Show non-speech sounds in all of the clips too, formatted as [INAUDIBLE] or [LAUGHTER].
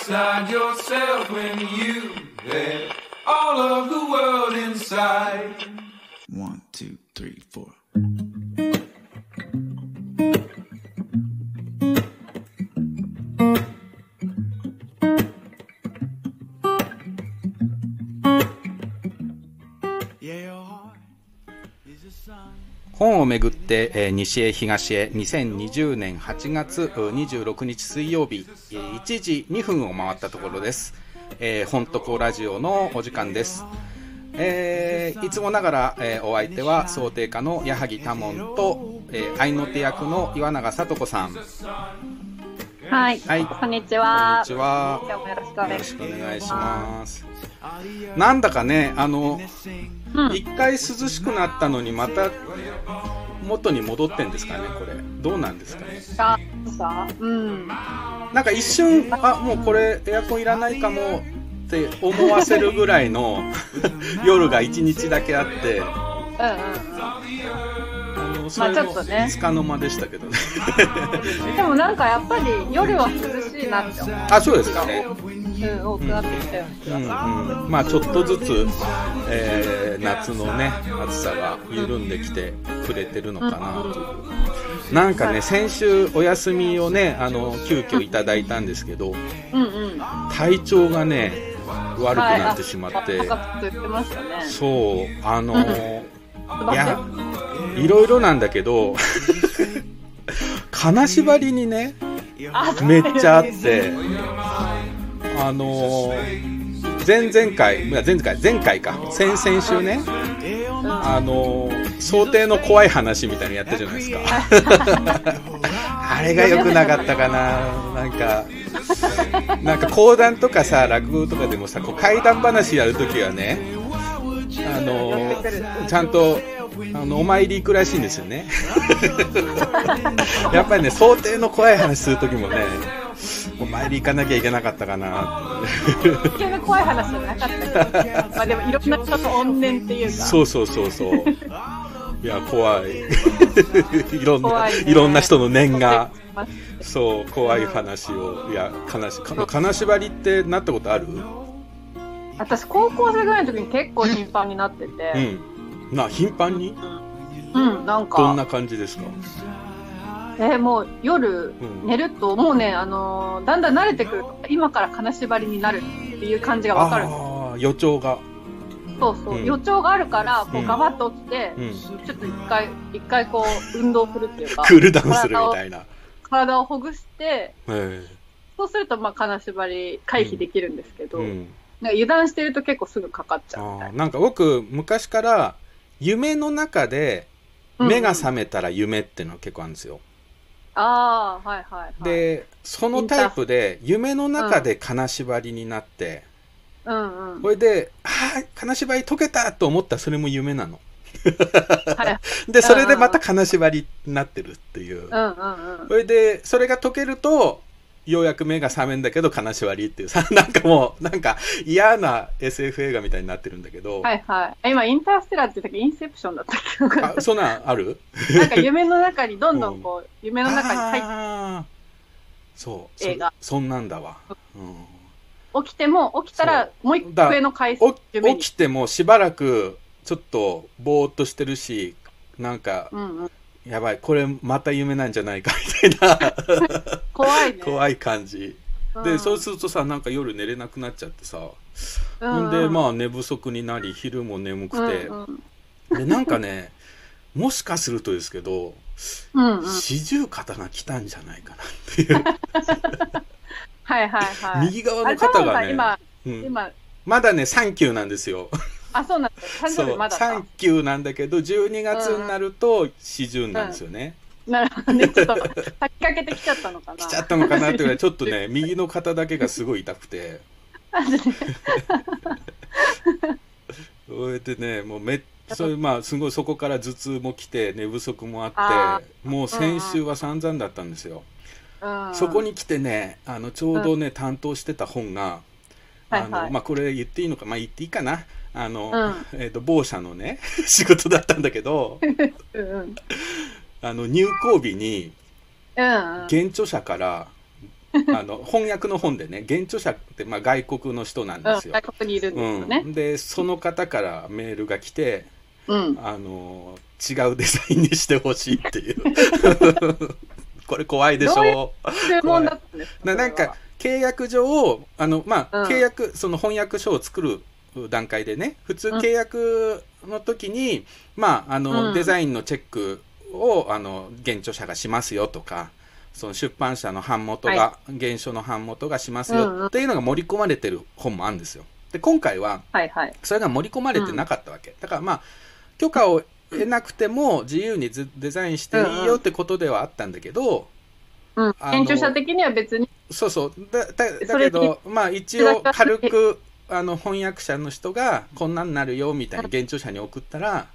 outside yourself when you had all of the world inside? One, two, three, four. 本をめぐって、えー西へ東へ2020年8月う26日水曜日、えー1時2分を回ったところです。えー、本とこラジオのお時間です。えーいつもながら、えーお相手は想定家の矢作多門と、えー、愛の手役の岩永聡子さん。はい、はいこんにちは。こんにちは。今日もよろしくお願いします。ます。なんだかね、あの、うん一回涼しくなったのにまた元に戻ってんですかね、これ。どうなんですかね。あ、さ、うん。なんか一瞬、あ、もうこれエアコンいらないかもって思わせるぐらいの夜が一日だけあって、うんうんあのそれもちょっとねつかの間でしたけどね。うん。でもなんかやっぱり夜は涼しいなって思う。あ、そうですかね。うん、多くなってきたような気うんがする。うん、まあちょっとずつ、えー夏のね暑さが緩んできてくれてるのかなという、なんかね先週お休みをねあの急遽いただいたんですけどうんうん。体調がね悪くなってしまって、はい。そうあの [LAUGHS] いやいろいろなんだけど [LAUGHS] 金縛りにねあめっちゃあってあのー前々回いや前々回前回か。先々週ね。あのー想定の怖い話みたいなのやったじゃないですか。[LAUGHS] あれが良くなかったかな。なんかなんか講談とかさ落語とかでもさこう怪談話やるときはねあのーちゃんとあのお参り行くらしいんですよね。[LAUGHS] やっぱりね想定の怖い話するときもねお参り行かなきゃいけなかったかな。一見の怖い話じゃなかったけど。まあでもいろんな人と怨念っていうか。そうそうそうそう。いや怖い。[LAUGHS] いろんな、ねいろんな人の念が。まあそう怖い話を。いや金しか金縛りってなったことある？私高校生ぐらいの時に結構頻繁になってて。うん。な頻繁に？うん、なんか。どんな感じですか？えーもう夜うん。寝ると、もうね、あのーだんだん慣れてくると、今から金縛りになるっていう感じがわかる。のああ予兆が。そうそう、うん。予兆があるから、こううんガバッと起きて、うん。ちょっと一回、一回こう、運動するっていうか、クールダウンするみたいな。体をほぐして、えそうすると、まあ、金縛り回避できるんですけど、えうん。なんか油断してると結構すぐかかっちゃうみな。んか僕昔から夢の中でな。目がうん覚めたら夢っていうの結構あるんですよ、ああ、はいはいはい。、でそのタイプで夢の中で金縛りになって、うんうん。これで、ああ、金縛り解けたと思ったらそれも夢なの。はい。[LAUGHS] で、それでまた金縛りになってるっていう。それで、それが解けると、ようやく目が覚めんだけど金縛りっていうさ、[LAUGHS] なんかもう、なんか嫌な SF 映画みたいになってるんだけど、はいはい。今、インターステラーって言ったけど、インセプションだったっけ？あ、そんなんある？[LAUGHS] なんか夢の中にどんどんこう、[LAUGHS] 夢の中に入っあーそう。映画そそんなんだわ。うん起きても、起きたら、もう一個上の回数起きてもしばらくちょっとぼーっとしてるしなんかうんうん。やばい。これまた夢なんじゃないかみたいな。[LAUGHS] 怖いね。怖い感じ。うん。でそうするとさなんか夜寝れなくなっちゃってさ。うんほんでまあ寝不足になり昼も眠くて。うんうん。でなんかねもしかするとですけど。四十肩が来たんじゃないかなっていう。[LAUGHS] はいはいはい。右側の肩がね今、うん。今、まだね3級なんですよあ、そうなんだ。誕そう生日まだか。3。級なんだけど12月になると四十なんですよね、なるほどね。ちょっと、先かけてきちゃったのかな。来ちゃったのかなってぐらい [LAUGHS] ちょっとね右の肩だけがすごい痛くて。それで [LAUGHS] ね。もうめそれまあすごいそこから頭痛も来て寝不足もああってもう先週は散々だったんですよ、うんそこに来てねあのちょうどね、担当してた本があの、はい。はいまあこれ言っていいのかまあ言っていいかなあの、う [LAUGHS] えー、と某社のね [LAUGHS] 仕事だったんだけどうんうん。あの入校日にうんうん。現著者からあの [LAUGHS] 翻訳の本でね現著者って、まあ、外国の人なんうん、ですよ、外国にいるんですよねう。ん、でその方からメールが来てうん。あの違うデザインにしてほしいっていうこれ怖いでしどういうょ注文だったんですか？ななんか、契約上あのまあ、うん契約その翻訳書を作る段階でね普通うん。契約の時に、まああの、うん。デザインのチェックをあの現著者がしますよとかその出版社の版元が、は原書の版元がしますよっていうのが盛り込まれてる本もあるんですよ。で今回は。それが盛り込まれてなかったわけ、だからまあ許可を得なくても自由にずデザインしていいよってことではあったんだけど、うん。編集者的には別に、そうそう。だだだけどまあ一応軽くあの翻訳者の人がこんなんなるよみたいに現著者に送ったら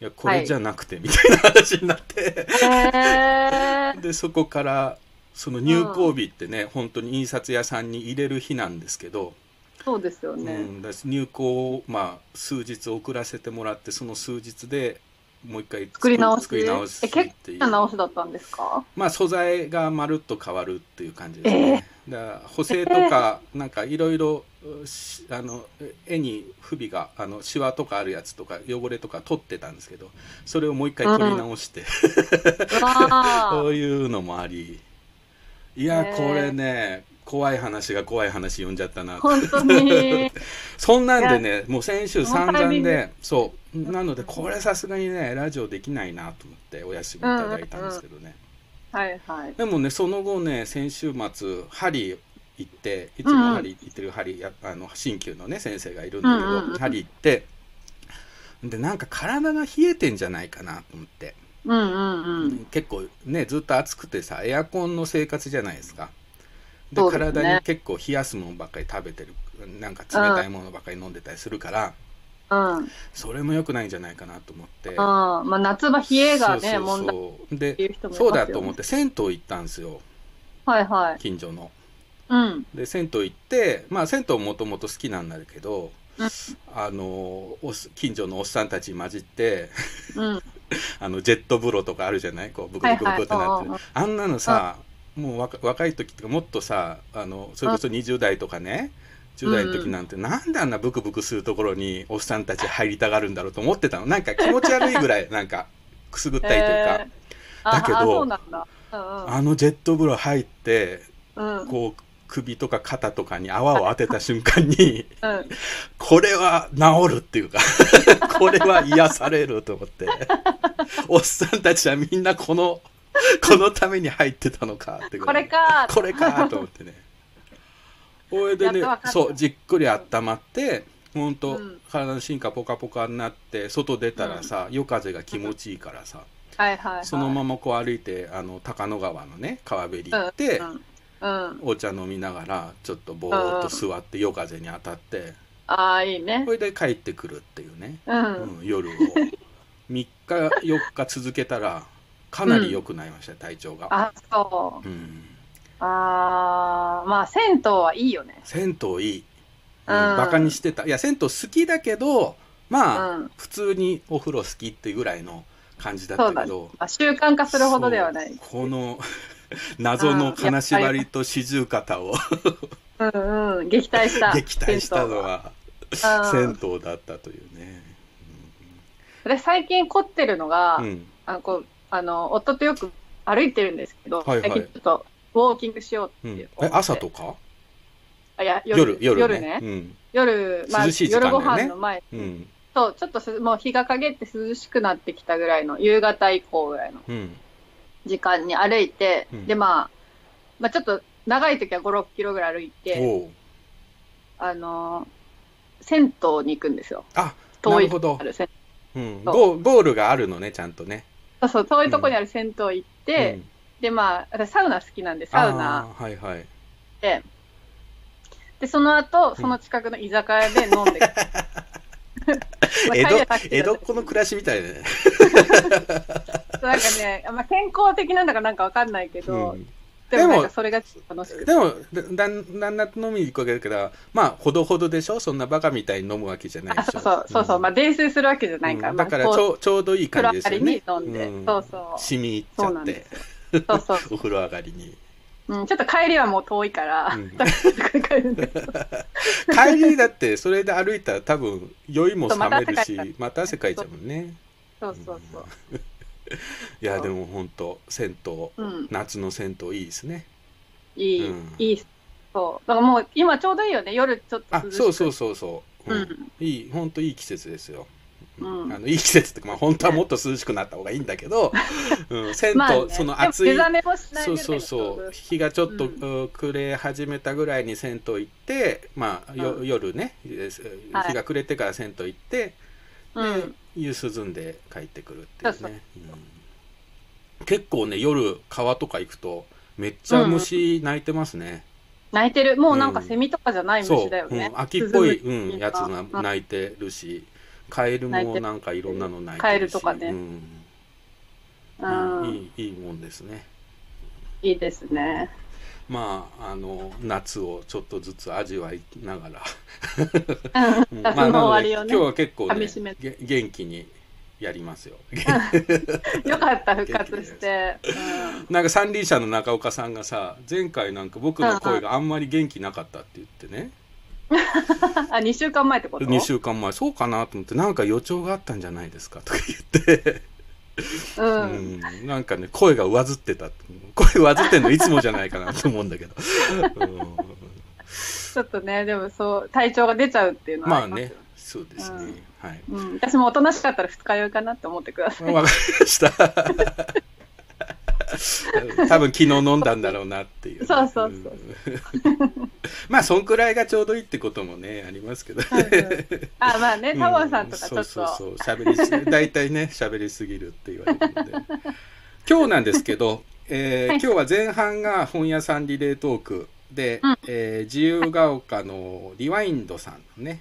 いやこれじゃなくてみたいな話になって、でそこからその入稿日ってね、本当に印刷屋さんに入れる日なんですけど、そうですよね。うん、入稿を、まあ、数日遅らせてもらってその数日でもう一回作り直し。作り直しえ、結構な直しだったんですか？まあ素材がまるっと変わるっていう感じですね、だから補正とか [LAUGHS] なんかいろいろしあの絵に不備があのシワとかあるやつとか汚れとか取ってたんですけどそれをもう一回取り直して、うわ [LAUGHS] そうーいうのもあり。いやこれね怖い話が怖い話読んじゃったな。本当に。[LAUGHS] そんなんでねもう先週散々でそう。なのでこれさすがにねラジオできないなと思ってお休みいただいたんですけどね、はいはい。でもねその後ね先週末針行っていつも針行ってる針やあの鍼灸のね先生がいるんだけど、うんうん行ってでなんか体が冷えてんじゃないかなと思って、うんうんうん。結構ねずっと暑くてさエアコンの生活じゃないですかでね。体に結構冷やすものばっかり食べてるなんか冷たいものばっかり飲んでたりするから、うん。それも良くないんじゃないかなと思って。あまあ夏場冷えがね、問題でね。そうだと思って銭湯行ったんですよ。はいはい。近所の。うん。で銭湯行ってまあ銭湯もともと好きなんだけど、うん。あの近所のおっさんたち混じってうん。[LAUGHS] あのジェット風呂とかあるじゃない？こうブクブクブクってなってる、はいはい。あんなのさ、もう若若い時とかもっとさあのそれこそ20代とかね10代の時なんて、なんであんなブクブクするところにおっさんたち入りたがるんだろうと思ってたの。なんか気持ち悪いぐらい [LAUGHS] なんかくすぐったいというか、えー。あだけどあのジェット風呂入ってうん。うん。こう首とか肩とかに泡を当てた瞬間にうん。[LAUGHS] これは治るっていうか [LAUGHS] これは癒されると思って。おっさんたちはみんなこの [LAUGHS] このために入ってたのかってぐこれか。これかと思ってね [LAUGHS] これでねそうじっくり温まってほんと、うん体の芯がポカポカになって外出たらさ、夜風が気持ちいいからさ、はいはいはい。そのままこう歩いてあの高野川のね川べり行って、うん。うん。お茶飲みながらちょっとぼーっと座って夜風に当たってああ、いいねそ。れで帰ってくるっていうね、うん。うん、夜を3日4日続けたらかなり良くなりました、体調が、あ、そう。うん、ああ、まあ銭湯はいいよね。銭湯いい、うんバカにしてたいや銭湯好きだけどまあ、うん普通にお風呂好きっていうぐらいの感じだっそうだねたけど。まあ習慣化するほどではない。この [LAUGHS] 謎の金縛りと四十肩を [LAUGHS] うんうん。撃退した。撃退したのは銭湯。だったというね。で、最近凝ってるのが、うん、あの、こう、あの、夫とよく歩いてるんですけど、はいはい。最近ちょっと、ウォーキングしよううんっていう。え朝とか？あいや、夜夜、夜ね。ね。うん。夜、まあ、ね。夜ご飯の前、うん。そう、ちょっとすもう日が陰って涼しくなってきたぐらいの、夕方以降ぐらいのうん。時間に歩いて、うん。で、まあ、まあちょっと長い時は5、6キロぐらい歩いて、あのー銭湯に行くんですよ。あな遠いるほど。あ、る銭うん、ゴールがあるのねちゃんとね。そうそう、遠いとこにある銭湯行って、うん。で、まあ、私サウナ好きなんで、サウナ。はいはい。で、で、その後、その近くの居酒屋で飲んで、[LAUGHS] まあ江戸江戸っ子の暮らしみたいだね。[LAUGHS] なんかね、まあ、健康的なんだかなんかわかんないけど、うんでもそれが楽しくて。でもだんだんだん飲みに行くわけだからまあほどほどでしょ？そんなバカみたいに飲むわけじゃないあでしょ。そうそうそう。そう、ん。まあ泥酔するわけじゃないから、うん。まあだからちょうちょうどいい感じですよね。風呂上がりに飲んで。そうそう。染み入っちゃって。そうそう [LAUGHS] お風呂上がりに。うん、ちょっと帰りはもう遠いから、うん。[LAUGHS] 帰りだってそれで歩いたら多分酔いも冷めるしまた汗かいちゃうもんね。そうそうそう。いやでも本当銭湯うん、夏の銭湯いいですね。いい、うん。いい。そう。だからもう今ちょうどいいよね。夜ちょっとあそうそうそうそう、うん。うん。いい本当いい季節ですよ、うん。あのいい季節ってまあ、本当はもっと涼しくなった方がいいんだけど、うん、[LAUGHS] 銭湯、まあね。その暑いそうそうそう。の日がちょっと、うん。う暮れ始めたぐらいに銭湯行ってまあ、ようん。夜ね日が暮れてから銭湯行って、でうん、湯涼んで帰ってくるっていうね。結構ね夜川とか行くとめっちゃ虫鳴いてますね、泣いてる。もうなんかセミとかじゃない虫だよね。う。ん、秋っぽい、うん、シやつがうん鳴いてるしカエルもなんかいろんなの鳴いてるし。カエルとかね。うん。うん、いいいいもんですね。いいですね。まああの夏をちょっとずつ味わいながら。うんうん夏のなね今日は結構ね元気にやりますよ。[LAUGHS] よかった、復活して。うんなんか三輪車の中岡さんがさ前回なんか僕の声があんまり元気なかったって言ってね。[LAUGHS] あ、2週間前ってこと？2週間前。そうかなと思ってなんか予兆があったんじゃないですかとか言って、う。うんん、なんかね声が上ずってた。声上ずってんのいつもじゃないかなと思うんだけど、う [LAUGHS] んちょっとね、でもそう、体調が出ちゃうっていうのはまありますよね。そうですね、はい。うん、私もおとなしかったら二日酔いかなって思ってください。わかりました。[LAUGHS] 多分昨日飲んだんだろうなっていうね、そうそうそう。うん。[LAUGHS] まあそんくらいがちょうどいいってこともねありますけどうんうんあ、まあね、タモさんとかちょっと。うんそうそうそう。喋りすぎ大体ね喋りすぎるって言われるので。今日なんですけど、[LAUGHS] えーはい。今日は前半が本屋さんリレートークで、うん。えー自由が丘のリワインドさんのね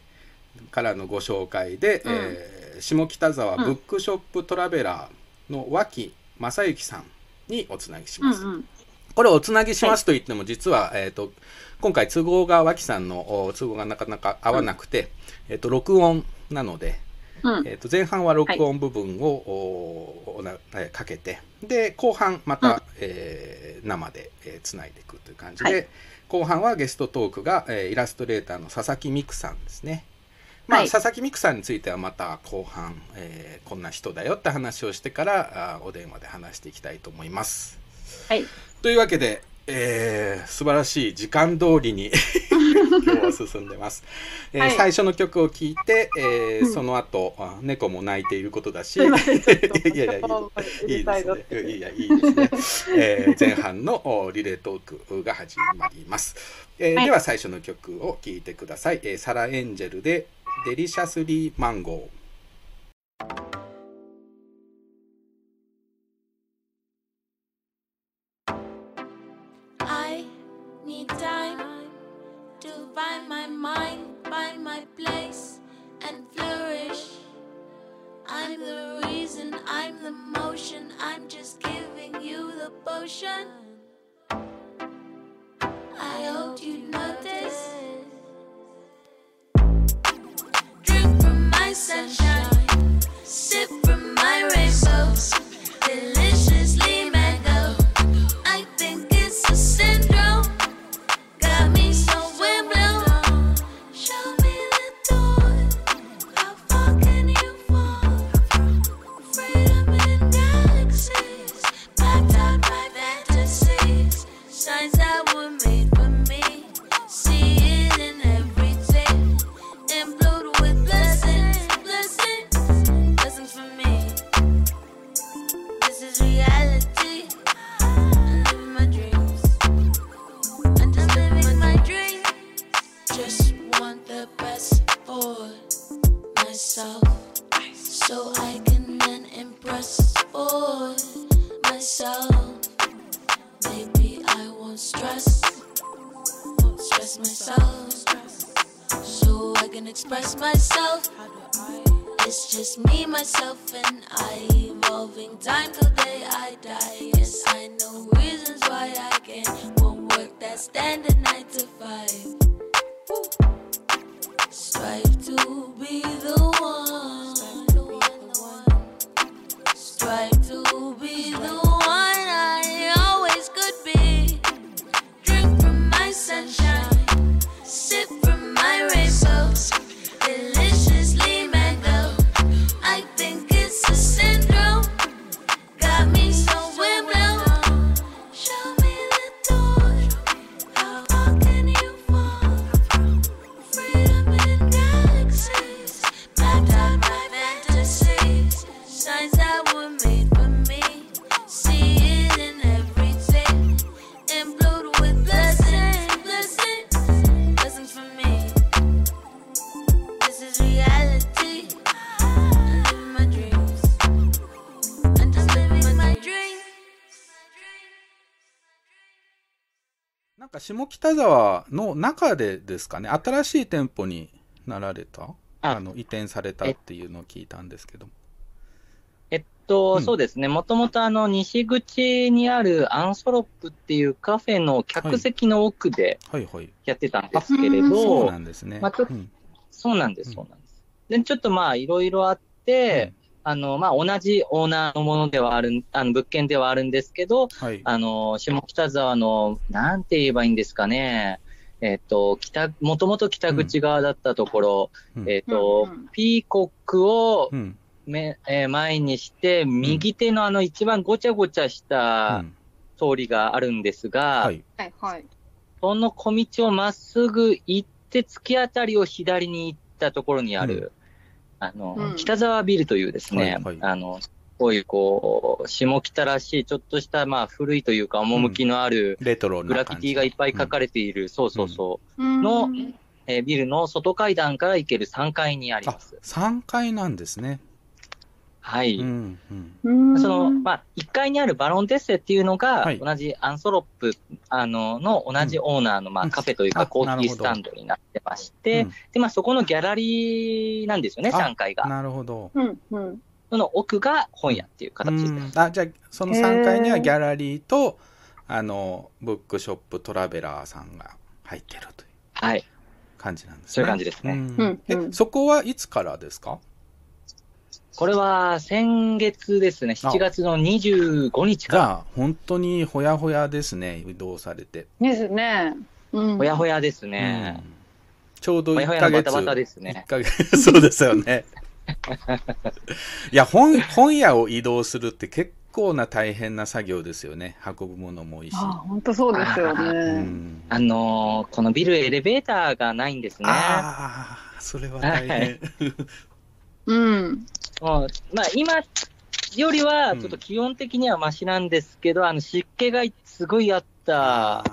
からのご紹介で、うん。えー下北沢ブックショップトラベラーの脇正幸さんにおつなぎします。うんうん。これおつなぎしますと言っても実は、えー、と今回都合が脇さんのお都合がなかなか合わなくて、えー、と録音なので、うん。えー、と前半は録音部分を、おおなえーかけてで後半また、うんえー生で、えーつないでいくという感じで、はい後半はゲストトークが、えーイラストレーターの佐々木美久さんですね。まあ、はい佐々木美久さんについてはまた後半、えーこんな人だよって話をしてからあーお電話で話していきたいと思います。はい。というわけで、えー素晴らしい時間通りに [LAUGHS] 今日は進んでます、えーはい最初の曲を聴いて、えーうんその後あ猫も泣いていることだしす [LAUGHS] いやいやいいですね。いやいいですね。えー [LAUGHS] 前半のおリレートークが始まります。えーはいでは最初の曲を聴いてください。えーサラエンジェルでデリシャスリーマンゴー。下北沢の中でですかね、新しい店舗になられた？ああの移転されたっていうのを聞いたんですけど。えっと、うんそうですね。もともとあの、西口にあるアンソロップっていうカフェの客席の奥で。やってたんですけれうんど、そうなんですね。まあちょっとうんそうなんです、うんそうなんです。で、ちょっとまあ、いろいろあって、あの、まあ、同じオーナーのものではある、あの、物件ではあるんですけど、はい。あの、下北沢の、なんて言えばいいんですかね。えっ、と、北、もともと北口側だったところ、うんえっ、と、うんうんピーコックをうん。め、えー前にして、右手のあの一番ごちゃごちゃしうたん通りがあるんですが、はい。はいはい。その小道をまっすぐ行って、突き当たりを左に行ったところにある、あの、うん北沢ビルというですね、はいはいあの、こういうこう、下北らしい、ちょっとした、まあ、古いというか、趣のある、レトログラフィ。ティがいっぱい書かれている、そうそうそう、ののえービルの外階段から行ける3階にありあま、す。3階なんですね。はい。うん。うん。うんその、まあ、1階にあるバロンテッセっていうのが、はい同じアンソロップ、あの、の同じオーナーの、まあ、うんカフェというあか、コーヒースタンドになってまして、うんで、まあ、そこのギャラリーなんですよね、あ3階が。なるほど。うんうん。その奥が本屋っていう形です。うんあ、じゃあ、その3階にはギャラリーと、あの、ブックショップトラベラーさんが入ってるというはい。感じなんですね。そういう感じですねんうんえ、うんそこはいつからですか？これは先月ですね、7月の25日かじゃあ、本当にほやほやですね、移動されて。ですね。うん。ら、ほやほやですね。うんちょうど1ほやほやヶ月。のバタバタですね一ヶ月 [LAUGHS] そうですよね。いや、本、本屋を移動するって結構な大変な作業ですよね。運ぶものも多いし。あ、本当そうですようね。んあのーこのビルエレベーターがないんですね。ああ、それは大変。うん。もうまあ、今よりは、ちょっと気温的にはマシなんですけど、あの、湿気がすごいあった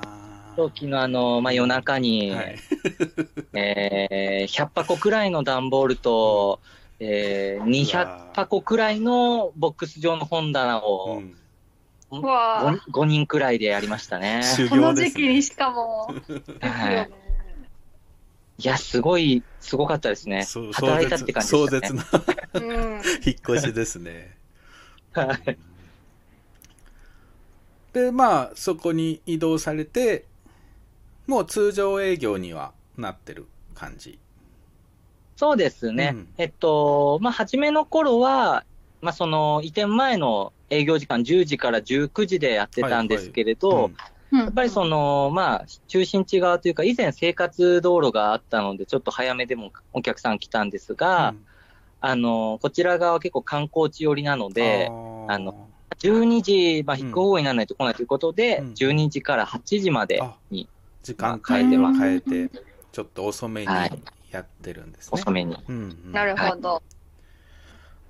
時のあの、まあ、夜中に、はい。[LAUGHS] えー100箱くらいの段ボールと、えーうわ200箱くらいのボックス状の本棚うをんうわ 5, 5人くらいでやりましたね。[LAUGHS] 修この。時期にしかも。ですよね。いや、すごい、すごかったですねそう。働いたって感じでしたね。壮絶なうん。引っ越しですね。[LAUGHS] はいで、まあ、そこに移動されて、もう通常営業にはなってる感じ。そうですね。うんえっと、まあ、初めの頃は、まあ、その、移転前の営業時間10時から19時でやってたんですけれど、うんややっぱりその、まあ、中心地側というか、以前生活道路があったので、ちょっと早めでもお客さん来たんですが、うん。あの、こちら側は結構観光地寄りなので、ー。あの、12時、まあ、引く方にならないと来ないということで、うん。12時から8時までに時間まあ変えて変えてます変えて、ちょっと遅めにはい。やってるんですね。遅めに。うんうん。なるほど。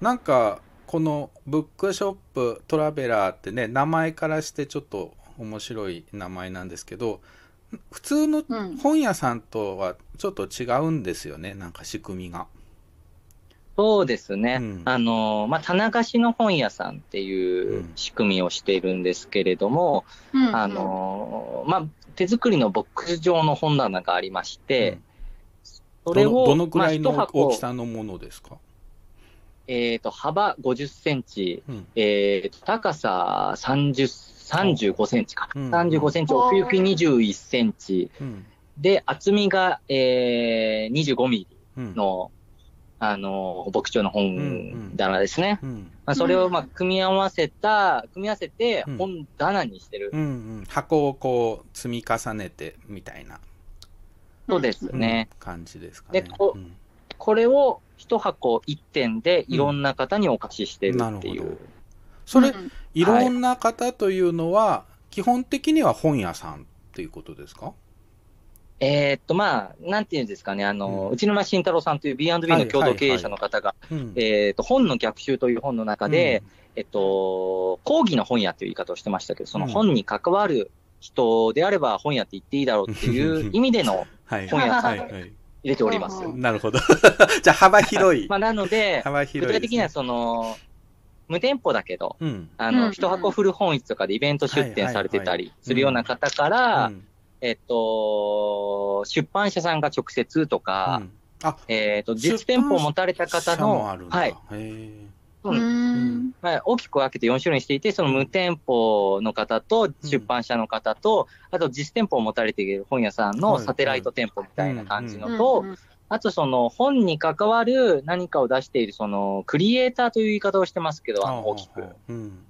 なんか、このブックショップトラベラーってね、名前からしてちょっと面白い名前なんですけど、普通のうん。本屋さんとはちょっと違うんですよね、なんか仕組みが。そうですね。うん。あの、まあ、棚貸しの本屋さんっていううん仕組みをしているんですけれども、うん。あ、の、まあ、手作りのボックス状の本棚がありまして、それを、どのどのくらいの大きさのものですか、えっ、と、幅50センチ、うん。えーと、高さ30、35センチか。うん35センチ、奥行き21センチ。うんで、厚みが、えー、25ミうんリの、あの、牧場の本棚ですね。うんまあ、それを、まあ、組み合わせた、組み合わせてうん本棚にしてる。うんうん、箱をこう積み重ねてみたいな、そうですね。うん感じですかね。でこうんこれを一箱一点でいろんな方にお貸ししてるっていう。それ、うんいろんな方というのは、基本的には本屋さんっていうことですか？えーっと、まあ、なんていうんですかね、あの、うん。内沼慎太郎さんという B&B の共同経営者の方が、うん。えーっと、本の逆襲という本の中で、えっと、講義の本屋という言い方をしてましたけど、その本に関わる人であれば本屋って言っていいだろうっていう [LAUGHS] 意味でのはい、本屋さんはいはい。[LAUGHS] 入れております。うん。なるほど。[LAUGHS] じゃあ幅広い。まあ、なので、幅広いです、ね。具体的にはその、無店舗だけど、うん。あの、うん。一箱古本市とかでイベント出店されてたりするような方から、うん。えっと、出版社さんが直接とか、うん。あ、えっと、実店舗を持たれた方の。はい。へえ。ううんん。まあ、大きく分けて4種類にしていて、その無店舗の方と出版社の方と、あと実店舗を持たれている本屋さんのサテライト店舗みたいな感じのと、うんあとその本に関わる何かを出しているそのクリエイターという言い方をしてますけど、あの大きく。うん。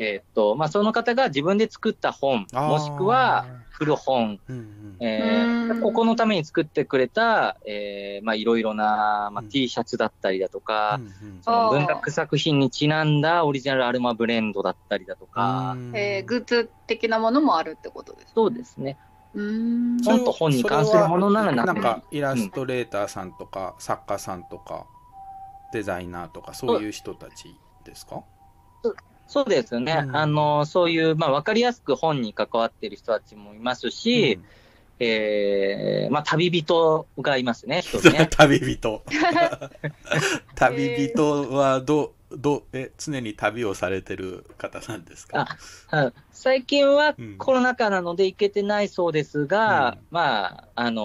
えーっと、まあ、その方が自分で作った本、もしくは、古本、うんうん。えここのために作ってくれた、えーまあ、いろいろな、まあうん、T シャツだったりだとか、うんうんその文学作品にちなんだオリジナルアルマブレンドだったりだとか、うんえーグッズ的なものもあるってことです。そうですね。うーん。本と本に関するものならなんかイラストレーターさんとか、作家さんとかデザイナーとかそういう人たちですか？そうですよね。うんあの、そういう、まあ、わかりやすく本に関わっている人たちもいますし、えーまあ、旅人がいますね、一人ね。[LAUGHS] 旅人 [LAUGHS] 旅人はどどえ常に旅をされてる方なんですか？はい。最近はうん。コロナ禍なので行けてないそうですが、うん。まあ、あの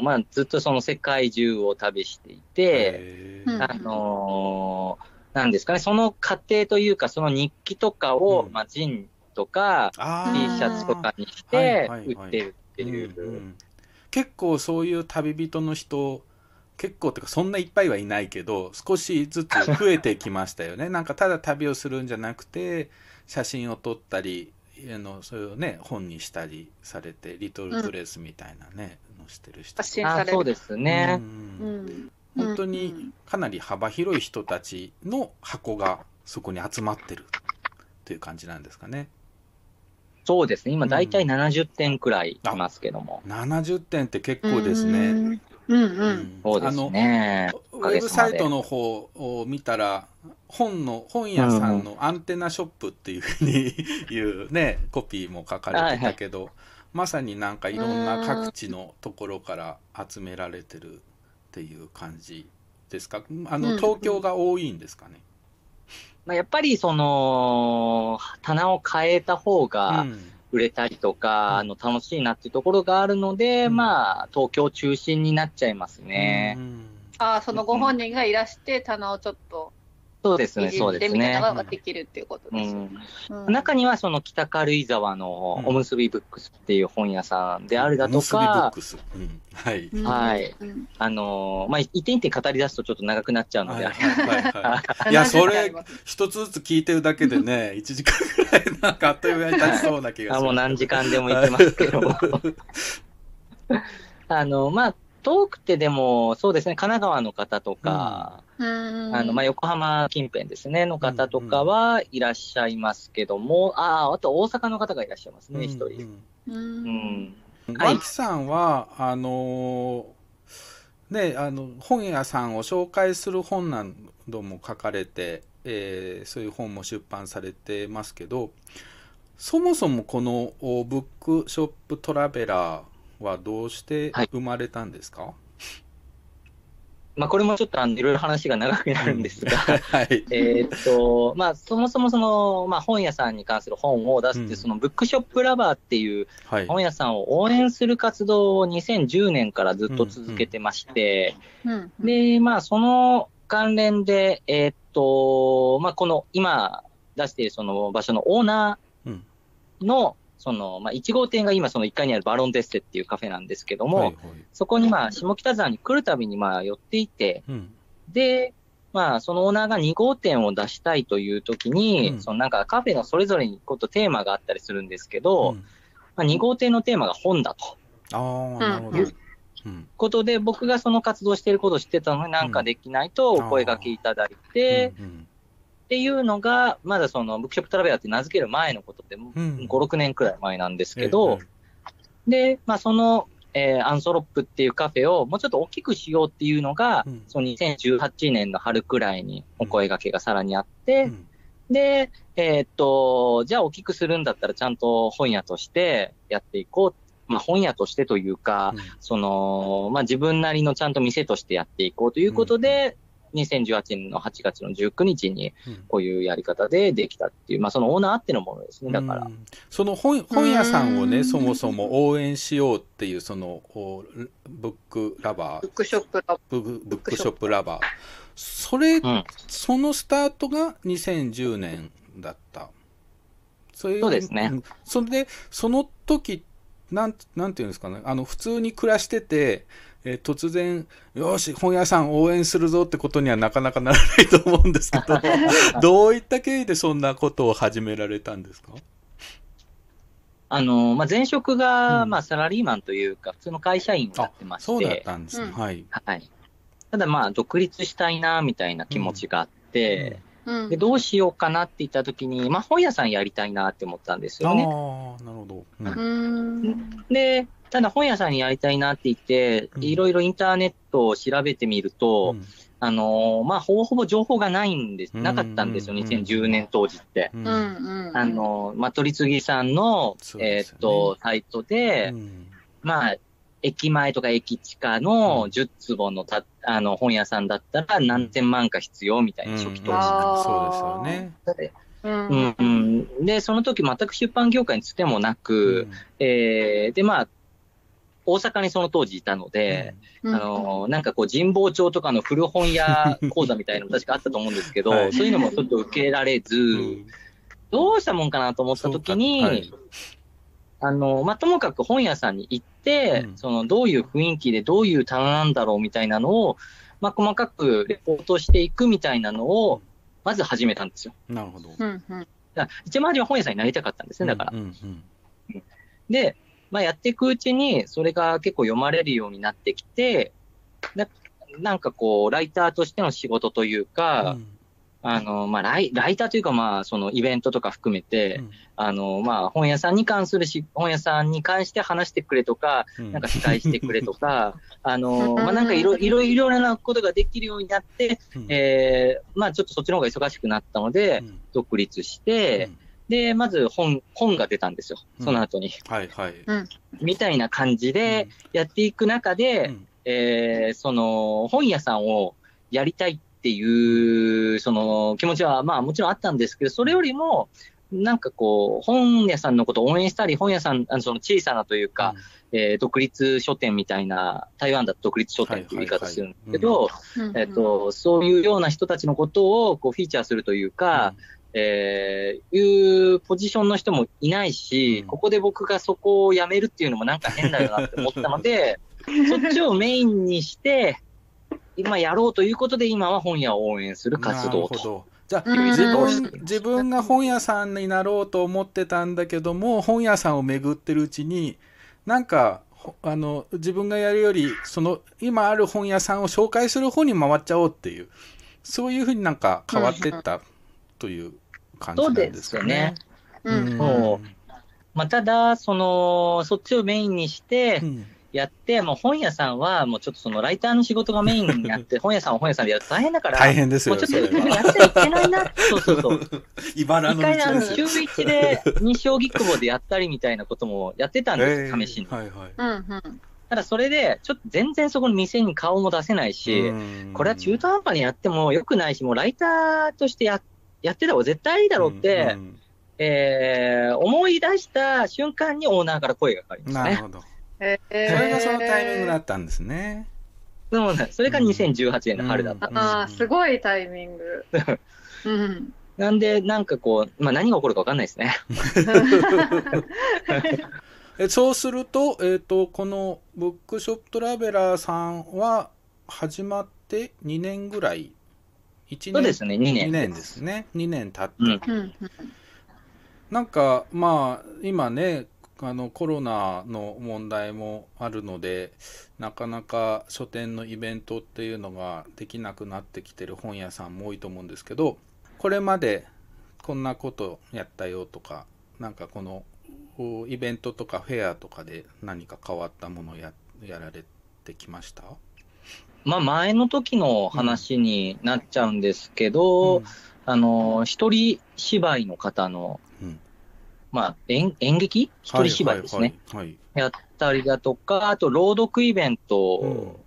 ーまあ、ずっとその世界中を旅していて、あのーなんですかね、その過程というか、その日記とかを、うん。まあ、ジンとか、あ T ーシャツとかにしはいて売ってるっていう。結構そういう旅人の人結構ってかそんないっぱいはいないけど少しずつ増えてきましたよね [LAUGHS] なんかただ旅をするんじゃなくて写真を撮ったりあのそれをね本にしたりされてリトルプレイスみたいなね、のしてる人発信される。あそうですね。うんうん。本当にかなり幅広い人たちの箱がそこに集まってるという感じなんですかね。そうですね。今、だいたいうん70点くらいいますけども。70点って結構ですね。うんうん。う。うん。んそうですね。ウェブサイトの方を見たら本の本屋さんのアンテナショップっていうふうにいうねコピーも書かれてたけど、まさになんかいろんな各地のところから集められてるっていう感じですか？あのうん。東京が多いんですかね、まあ、やっぱり、その、棚を変えた方がうん売れたりとか、うん。あの、楽しいなっていうところがあるので、うん。まあ、東京中心になっちゃいますね。うん。ああ、そのご本人がいらして、棚をちょっとそうですね、そうですね。のができるっていうことうです。ん、うん。中には、その北軽井沢のおむすびブックスっていう本屋さんであるだとか、はい、うんはい。うん。あのーまあ、一点一点語り出すとちょっと長くなっちゃうので、はい。はい。はい。い。[LAUGHS] やそれ一つずつ聞いてるだけでね [LAUGHS] 1時間ぐらいなんかあっという間に経ちそうな気がする [LAUGHS] あもう何時間でも行ってますけども。あの、まあ、遠くてでも、そうですね、神奈川の方とか、うん。あの、まあ、横浜近辺ですね、の方とかはいらっしゃいますけども、ああ、あと大阪の方がいらっしゃいますね、一、人。うん。ううん。ん。マキさんはあのーねあの本屋さんを紹介する本なども書かれて、えーそういう本も出版されてますけどそもそもこのおブックショップトラベラーはどうしてはい。生まれたんですか、まあ、これもちょっとあのいろいろ話が長くなるんですが、[LAUGHS] はい。えーっと、まあ、そもそもその、まあ、本屋さんに関する本を出すって、うん。そのブックショップラバーっていうはい。本屋さんを応援する活動を2010年からずっと続けてまして、うん。で、まあ、その関連で、えーっと、まあ、この今出しているその場所のオーナうん。ーの、その、まあ、1号店が今その1階にあるバロンデッセっていうカフェなんですけども、はいはいそこにまあ、下北沢に来るたびにまあ、寄っていて、うん。で、まあ、そのオーナーが2号店を出したいというときに、うんそのなんかカフェのそれぞれにことテーマがあったりするんですけど、うんまあ、2号店のテーマが本だと。ああ、なるほど。うんうん。ことで、僕がその活動していることを知ってたのになんかできないとお声掛けいただいて、うんっていうのが、まだそのブックショップトラベラーって名付ける前のことで、ん。5、6年くらい前なんですけど、えで、まあその、えーアンソロップっていうカフェをもうちょっと大きくしようっていうのが、うん。その2018年の春くらいにお声掛けがさらにあって、うん。で、えーっと、じゃあ大きくするんだったらちゃんと本屋としてやっていこう。まあ本屋としてというか、うん。その、まあ自分なりのちゃんと店としてやっていこうということで、2018年の8月の19日に、うんこういうやり方でできたっていう、まあ、そのオーナーあってのものですね、だからう。んその本本屋さんをね、うんそもそも応援しようっていう、その、おブックラバー、ブックショップラブブブックショップラバー。それ、うん。そのスタートが2010年だった。それそうですねんそれで、その時、なん、なんていうんですかね、あの、普通に暮らしてて、えー突然、よし、本屋さん応援するぞってことにはなかなかならないと思うんですけど、[LAUGHS] どういった経緯でそんなことを始められたんですか？あの、まあ、前職が、うんまあ、サラリーマンというか、普通の会社員をやってまして、そうだったんですね。うんはい。はい。ただまあ、独立したいな、みたいな気持ちがあって、うんで、どうしようかなって言った時に、まあ、本屋さんやりたいなって思ったんですああよね。ー、なるほど。うんうん。で、ただ本屋さんにやりたいなって言って、うんいろいろインターネットを調べてみると、うんあのーまあ、ほぼほぼ情報がないんです、うんなかったんですよ、うん2010年当時って。うんうん。うん。あ、のーまあ、取り次ぎさんの、ねーっと、サイトで、うんまあ、駅前とか駅地下の10坪のた、あの、本屋さんだったら何千万か必要みたいな初期投資うん。そうですよね。うん。うんうん、で、その時全く出版業界につてもなく、えーで、まあ、大阪にその当時いたので、うん。あの、なんかこう神保町とかの古本屋講座みたいなのも [LAUGHS] 確かあったと思うんですけど、はい。そういうのもちょっと受けられず、うん。どうしたもんかなと思った時に、はい。あの、まあ、ともかく本屋さんに行って、うんその、どういう雰囲気でどういう棚なんだろうみたいなのを、まあ、細かくレポートしていくみたいなのを、まず始めたんですよ。なるほど。うん。うん。だから一番初めは本屋さんになりたかったんですね、だから。うんうんで、まあ、やっていくうちに、それが結構読まれるようになってきて、ななんかこう、ライターとしての仕事といううか、んあの、まあライ、ライターというか、まあ、そのイベントとか含めて、うん。あの、まあ、本屋さんに関するし、本屋さんに関して話してくれとか、うん。なんか司会してくれとか、[LAUGHS] あの、うんまあ、なんかいろいろいろなことができるようになって、うん。えー、まあ、ちょっとそっちの方が忙しくなったので、うん。独立して、うん。で、まず本、本が出たんですよ。その後に。はいはい。みたいな感じでやっていく中で、うん。えーその、本屋さんをやりたいっていう、その気持ちは、まあもちろんあったんですけど、それよりも、なんかこう、本屋さんのことを応援したり、本屋さん、あのその小さなというか、えー独立書店みたいな、台湾だと独立書店っていう言い方するんですけど、うん。えっ、と、そういうような人たちのことをこうフィーチャーするというか、えーいうポジションの人もいないし、うん。ここで僕がそこを辞めるっていうのもなんか変だよなって思ったので、[LAUGHS] そっちをメインにして、今やろうということで、今は本屋を応援する活動と。じゃあ、うん自うん分、自分が本屋さんになろうと思ってたんだけども、本屋さんを巡ってるうちに、なんか、ほあの、自分がやるより、その、今ある本屋さんを紹介する方に回っちゃおうっていう、そういうふうになんか変わってったという感じなんですかね。うん。うんまあ、ただ、その、そっちをメインにしてうんやって、もう本屋さんはもうちょっとそのライターの仕事がメインになって、[LAUGHS] 本屋さんは本屋さんでやると大変だから、大変ですよ、もうちょっと。やっちゃいけないな。そうそうそう。[LAUGHS] 茨の道一回あの、ですよ。週一で日照義久保でやったりみたいなこともやってたんです、えー試しに。はいはい。うん。うん。ただそれで、ちょっと全然そこの店に顔も出せないし、うんこれは中途半端にやっても良くないし、もうライターとしてややってた方が絶対いいだろうって、うんえー思い出した瞬間にオーナーから声がかかりましたね。なるほど。えそれがそのタイミングだったんですね。そうなんそれが2018年の春だった。うんああ、すごいタイミング。[LAUGHS] うん。なんで、なんかこう、まあ何が起こるか分かんないですね。[LAUGHS] えそうすると、えっ、と、このブックショップトラベラーさんは始まって2年ぐらい ?1 年？そうですね、2 2年。年ですね。2年経って。うん。うん。なんか、まあ、今ね、あのコロナの問題もあるので、なかなか書店のイベントっていうのができなくなってきてる本屋さんも多いと思うんですけど、これまでこんなことやったよとか、なんかこのおイベントとかフェアとかで何か変わったものをややられてきました？まあ前の時の話になっちゃうんですけど、うん。あの、一人芝居の方の、うんまあ演演劇？一人芝居ですね。やったりだとか、あと朗読イベント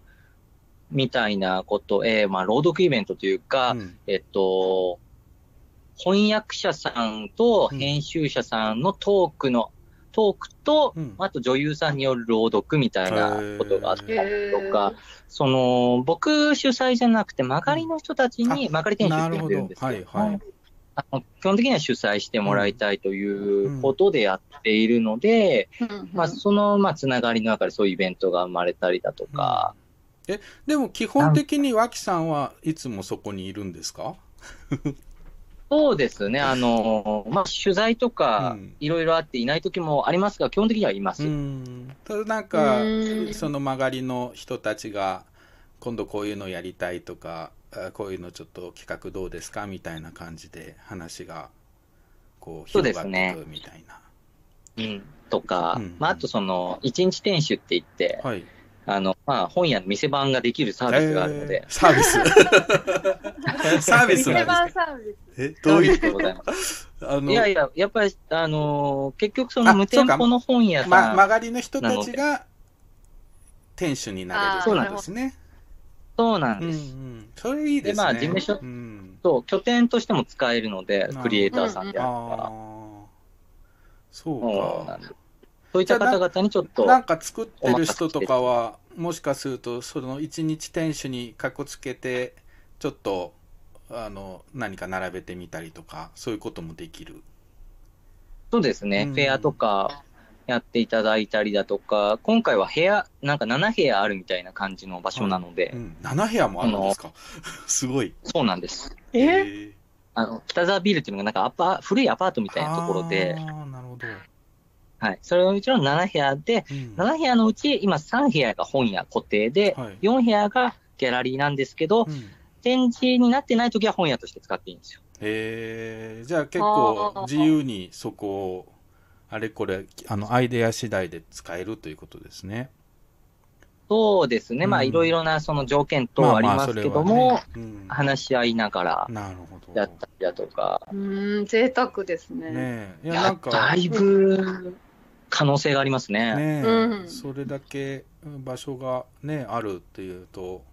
みたいなこと、えーまあ、朗読イベントというか、うん。えっと、翻訳者さんと編集者さんのトークの、トークと、うん。あと女優さんによる朗読みたいなことがあったりとか、その、僕主催じゃなくて、曲がりの人たちに、あ曲がり店主って呼んなるんですけど、はいはいあの基本的には主催してもらいたいということでやっているので、うん。まあ、その、まあ、つながりの中でそういうイベントが生まれたりだとか、でも基本的に脇さんはいつもそこにいるんですか？そうですね、あの、まあ、取材とかうん、いろいろあっていない時もありますが、基本的にはいます。うん。ただなんかうん、その曲がりの人たちが、今度こういうのやりたいとか、あこういうのちょっと企画どうですかみたいな感じで話が、こう、そうで広がっていくみたいな。うん、とか、うんまあ、あとその、一日店主って言って、はい。あの、まあ、本屋の店番ができるサービスがあるのでえー、サービス。[LAUGHS] サービス店なんですか？番サービス。え、どういう、でございます。あの、いやいや、やっぱり、あのー結局そあの無店舗の本屋ま、さん、曲がりの人たちが店主になれるあーってことですね。そうなんうんうです。ん。それいいですね。でまあ事務所うん、そう、拠点としても使えるのでクリエイターさんであるあかあ。そうら。そうかなん。です。そういった方々にちょっと、なんか作ってる人とかは、もしかすると、その一日店主にかっこつけて、ちょっと、あの、何か並べてみたりとか、そういうこともできる。そうですね、うんフェアとかやっていただいたりだとか、今回は部屋、なんか7部屋あるみたいな感じの場所なので、うん。7部屋もあるんですか？[LAUGHS] すごい。そうなんです。え？ーあの、北沢ビルっていうのがなんかアパ、古いアパートみたいなところであ、あ、なるほど。はい。それのうちの7部屋で、うん7部屋のうち今3部屋が本屋固定で、はい4部屋がギャラリーなんですけど、うん展示になってない時は本屋として使っていいんですよ。へえじゃあ結構自由にそこをあれこれあのアイデア次第で使えるということですね。そうですね。まあ、うんいろいろなその条件等ありますけども、それはねうん話し合いながらなるほど。やったりだとか、うーん、贅沢ですね。ねえいいやなんかだいぶ可能性がありますね。ねえ、うんそれだけ場所がねあるっていうと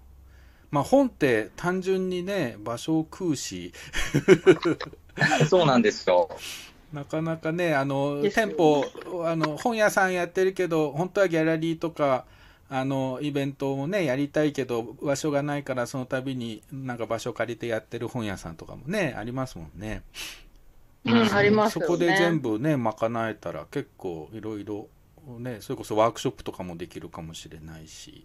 まあ本って単純にね場所を食うし [LAUGHS] そうなんですよ。なかなかねあのね店舗あの本屋さんやってるけど本当はギャラリーとかあのイベントもねやりたいけど場所がないからその度になんか場所借りてやってる本屋さんとかもねありますもんね。うん、ありますよね。そこで全部ね賄えたら結構いろいろねそれこそワークショップとかもできるかもしれないし。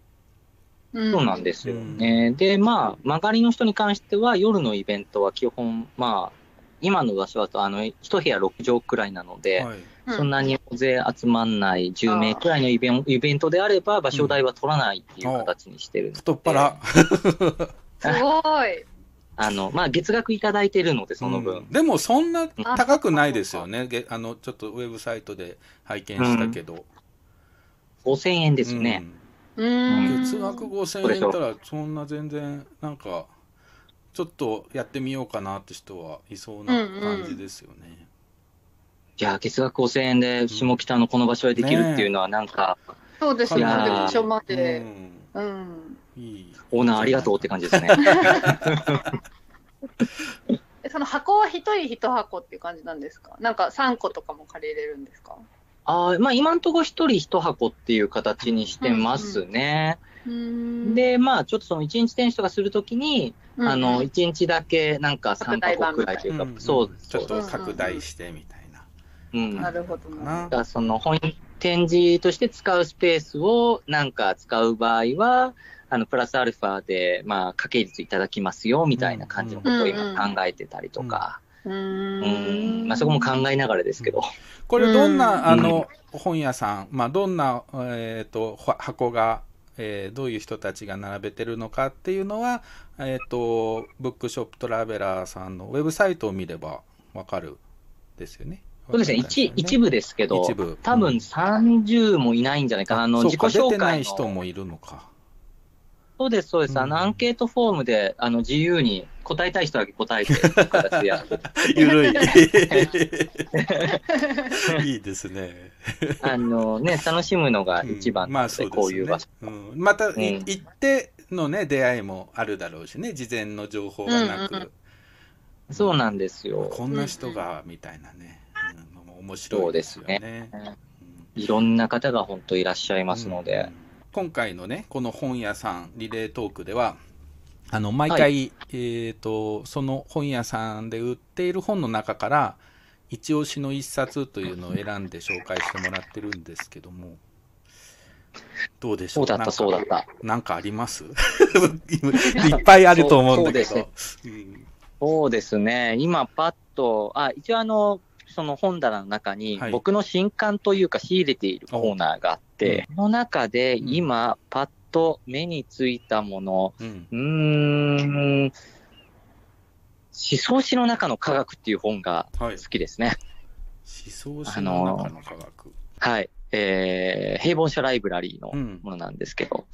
うんそうなんですよね。で、まあ、曲がりの人に関しては、夜のイベントは基本、まあ、今の場所だと、あの、一部屋6畳くらいなので、はいうんそんなに大勢集まんない10名くらいのイベンイベントであれば、場所代は取らないっていう形にしてるので、太っ腹。[LAUGHS] すごい。あの、まあ、月額いただいてるので、その分。うんでもそんな高くないですよね。げあのちょっとウェブサイトで拝見したけど。5000円ですね。うーん。月額5000円いったらそんな全然なんかちょっとやってみようかなって人はいそうな感じですよね。いや、月額5000円で下北のこの場所でできるっていうのは、なんか、そうですよ。いやー場所まで。うんうん。いいオーナーありがとうって感じですね。[LAUGHS] えその箱は一人一箱っていう感じなんですか？なんか3個とかも借りれるんですか？あーまあ、今んとこ一人一箱っていう形にしてますね。うーん、で、まあ、ちょっとその一日店主とかするときに、うんあの、一日だけなんか3拡大版箱くらいというか、んそう、ちょっと。拡大してみたいな。うん。なるほどかな。その本展示として使うスペースをなんか使う場合は、あの、プラスアルファで、まあ、掛け率いただきますよ、みたいな感じのことを今考えてたりとか、ううーん。ん、まあ、そこも考えながらですけど、これどんな、うんあの本屋さん、まあ、どんな、えー、とは箱が、えーどういう人たちが並べてるのかっていうのは、えー、とブックショップトラベラーさんのウェブサイトを見ればわかるですよね。そうですね、一一部ですけど一部、多分うん30もいないんじゃないかな、あの、そうか自己紹出てない介の。人もいるのか。そうです、そうです。あうん。の、アンケートフォームで、あの、自由に答えたい人だけ答えて、形ゆる。[LAUGHS] い。[LAUGHS] いいですね。あのね、楽しむのが一番なので、まあそうですね。こういう場所。うん。また、行ってのね、出会いもあるだろうしね、事前の情報がなく、そうなんですよ。こんな人が、みたいなね、うん。面白いですよね。いろんな方が本当いらっしゃいますので。今回のね、この本屋さんリレートークでは、あの、毎回、はえっ、と、その本屋さんで売っている本の中から、一押しの一冊というのを選んで紹介してもらってるんですけども、どうでしょそううだった、そうだっ。た。なんかあります？[LAUGHS] いっぱいあると思うんだけど。そうそうですね。今、パッと、あ、一応あの、その本棚の中にはい、僕の新刊というか仕入れているコーナーがあって、その中でうん今、パッと目についたもの、うんうーん、思想史の中の科学っていう本がはい。好きですね。思想史の中の科学。はい。えー、平凡社ライブラリーのうん。ものなんですけど、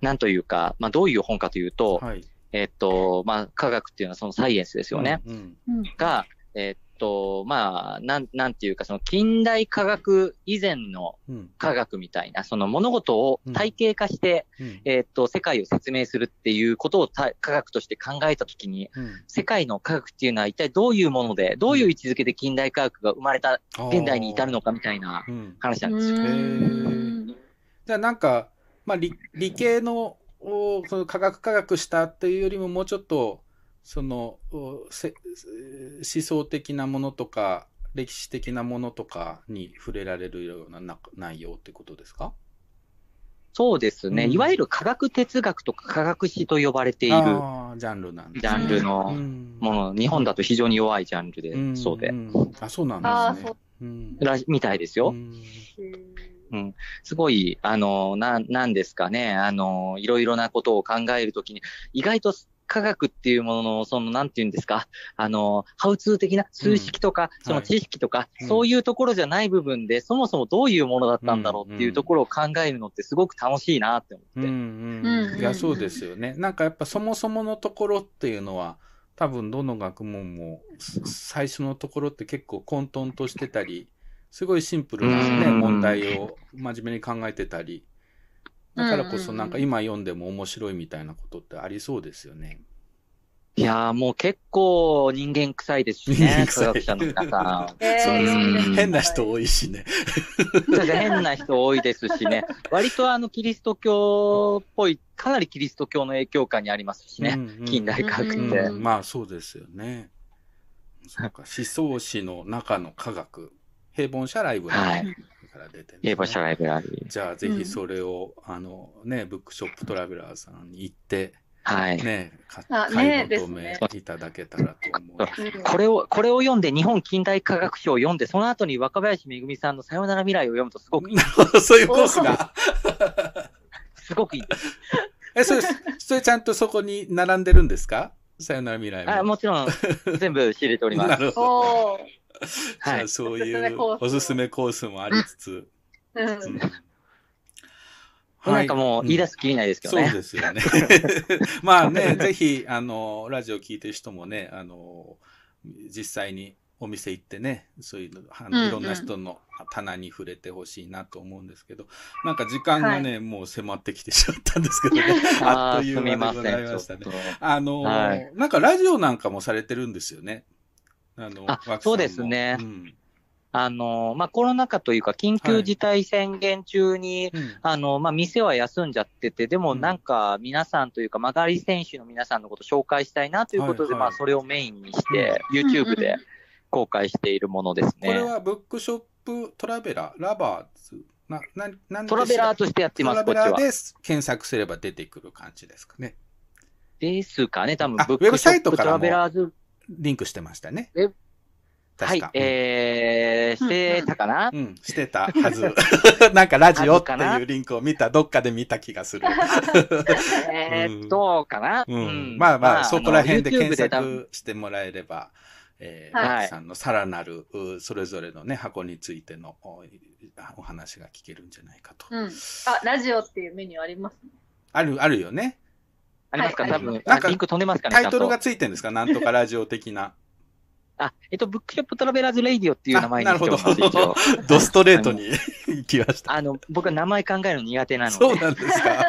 なんというか、まあ、どういう本かというと、はい。えっと、まあ、科学っていうのはそのサイエンスですよね。うん。うんが、えっと、まあ、なん、なんていうか、その近代科学以前のうん。科学みたいな、その物事を体系化して、うん。えっと、世界を説明するっていうことをた科学として考えたときに、うん世界の科学っていうのは一体どういうもので、どういう位置づけで近代科学が生まれた、現代に至るのかみたいなうん。話なんですよ。うんじゃあなんか、まあ、理理系のおその科学科学したっていうよりももうちょっとそのおせ思想的なものとか歴史的なものとかに触れられるようなな内容ってことですか？そうですね、うん。いわゆる科学哲学とか科学史と呼ばれているジャンルなんですジャンルのうん。もの、日本だと非常に弱いジャンルで、ん。そうで、ん。あそうなんですね。らみたいですよ。うん。すごい、あの、な、なんですかね、あの、いろいろなことを考えるときに、意外と科学っていうものの、その、なんていうんですか、あの、ハウツー的な数式とか、その知識とか、うん。そういうところじゃない部分で、そもそもどういうものだったんだろうっていうところを考えるのってすごく楽しいなって思って。うんうん。うん。いやそうですよね。なんかやっぱそもそものところっていうのは多分どの学問もす最初のところって結構混沌としてたりすごいシンプルな、ね、うん。問題を真面目に考えてたりだからこそうんなんか今読んでも面白いみたいなことってありそうですよね。いやーもう結構人間臭いですしね、科学者の皆さん。[LAUGHS] えーそうですうんね。変な人多いしね。変な人多いですしね、割とあのキリスト教っぽい、かなりキリスト教の影響下にありますしね、うんうん近代科学って。ううんん、まあそうですよね。そうか思想史の中の科学平凡社ライブラリーから出てね英語社ライブラリー。じゃあぜひそれを、あのね、ブックショップトラベラーさんに行って、はい。ね、買いね求めいただけたらと思う。うんこれを、これを読んで日本近代科学史を読んで、その後に若林めぐみさんのさよなら未来を読むとすごくいい、[LAUGHS] そういうコースが。[LAUGHS] すごくいい。え、それ、それちゃんとそこに並んでるんですか？さよなら未来も。あもちろん、全部仕入れております。[LAUGHS] なるほど。[LAUGHS] はい。ゃあそういおすすめコースうおすすめコースもありつつ。うんうんなんかもう言い出すすきりないですけどそうね。ですよね。[LAUGHS] まあね、[LAUGHS] ぜひ、あの、ラジオ聞いてる人もね、あの、実際にお店行ってね、そういうの、あうんうんのいろんな人の棚に触れてほしいなと思うんですけど、なんか時間がね、もう迫ってきてしまったんですけどね、あっという間でござ。いましたねちょっ。とあの、はいなんかラジオなんかもされてるんですよね。あの、あそうですねうん。あの、まあ、コロナ禍というか、緊急事態宣言中に、うんあの、まあ、店は休んじゃってて、でもうんなんか皆さんというか、間借り店主の皆さんのことを紹介したいなということで、はいはいまあ、それをメインにして、YouTube で公開しているものですこれね。は BOOKSHOP TRAVELLER、ラバーズ、な、な、なんでトラベラーとしてやってます、こっちは。トラベラーで検索すれば出てくる感じですかね。ですかね、多分あブックショップトラベラーズ。リンクしてましたね。えはい確か。、えー、してたかな、うん、してたはず。なんかラジオっていうリンクを見た、どっかで見た気がする。えーっと、かな、うん、まあまあ、そこら辺で検索してもらえれば、えー、はいさんのさらなる、うそれぞれのね、箱についてのおお話が聞けるんじゃないかと。うん。あ、ラジオっていうメニューありますね。ある、あるよね。ありますか、はい多分、なんかあリンク飛んでますかね、タイトルがついてるんですか？なんとかラジオ的な。[LAUGHS] あ、えっと、 BOOKSHOP TRAVELLERSレイディオっていう名前にあなるほどしてます、一応。[LAUGHS] ドストレートに行きました。あの、僕は名前考えるの苦手なので。そうなんですか？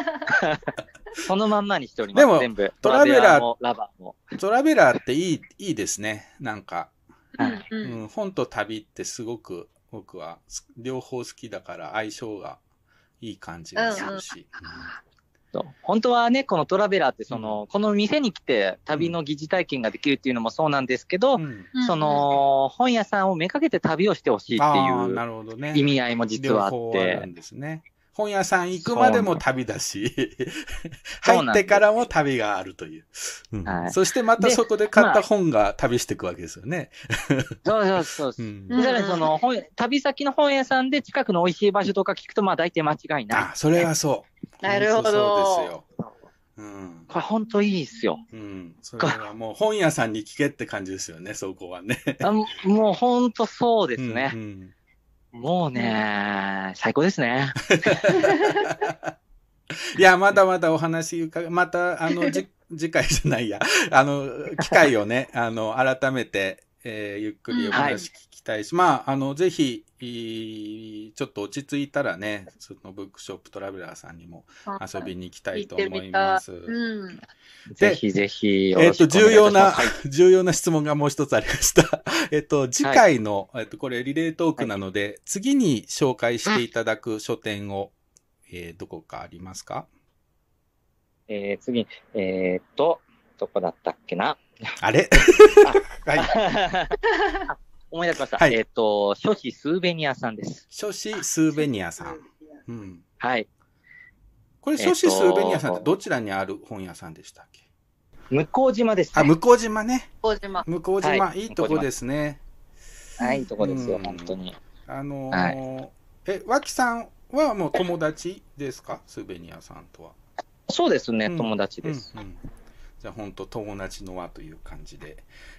[LAUGHS] そのまんまにしております。でも全部。トラベラーもラバーも。トラベラーっていい、いいですね。なんか、はいうんうん、本と旅ってすごく僕はす両方好きだから相性がいい感じがするし。そう本当はね、このトラベラーって、その、この店に来て旅の疑似体験ができるっていうのもそうなんですけど、うん。うんその、本屋さんをめかけて旅をしてほしいっていうるほどね。意味合いも実はあって、んですね。本屋さん行くまでも旅だし、[LAUGHS] 入ってからも旅があるという。うんはいそしてまたそこで買った本が旅していくわけですよね。[LAUGHS] そうそうそうそうう。んでさらにその本、旅先の本屋さんで近くの美味しい場所とか聞くと、まあ大体間違いない。あ、それはそう。なるほどそうですよ。うん。これ本当いいっすよ。うん。それはもう本屋さんに聞けって感じですよね、そこはね。あもう本当そうですねう。んもうね、最高ですね。[LAUGHS] いや、まだまだお話伺、また、あの、じ、[LAUGHS] 次回じゃないや、あの、機会をね、あの、改めて、えーゆっくりお話聞きたいし、まあ、あの、ぜひ、いいちょっと落ち着いたらね、そのブックショップトラベラーさんにも遊びに行きたいと思います。うん。ぜひぜひよえっと、重要な。はい、[LAUGHS] 重要な質問がもう一つありました。[LAUGHS] えっと、次回の、えっと、これリレートークなので、次に紹介していただく書店を、えーどこかありますか？えー、次、えーっと、どこだったっけな？あれ？[LAUGHS] はい。あ思い出しました。はいえーっと、書士スーベニアさんです。書士スーベニアさん。うん。はい。これ、えっと書士スーベニアさんってどちらにある本屋さんでしたっけ？向島です、あ、ね。向島ね。大島。向島、はいい、いとこですね。はい、いいとこですよ、うん本当に。あのーえ、脇さんはもう友達ですか？スーベニアさんとは。そうですね、うん友達です。うんうんじゃあ本当友達の輪という感じで、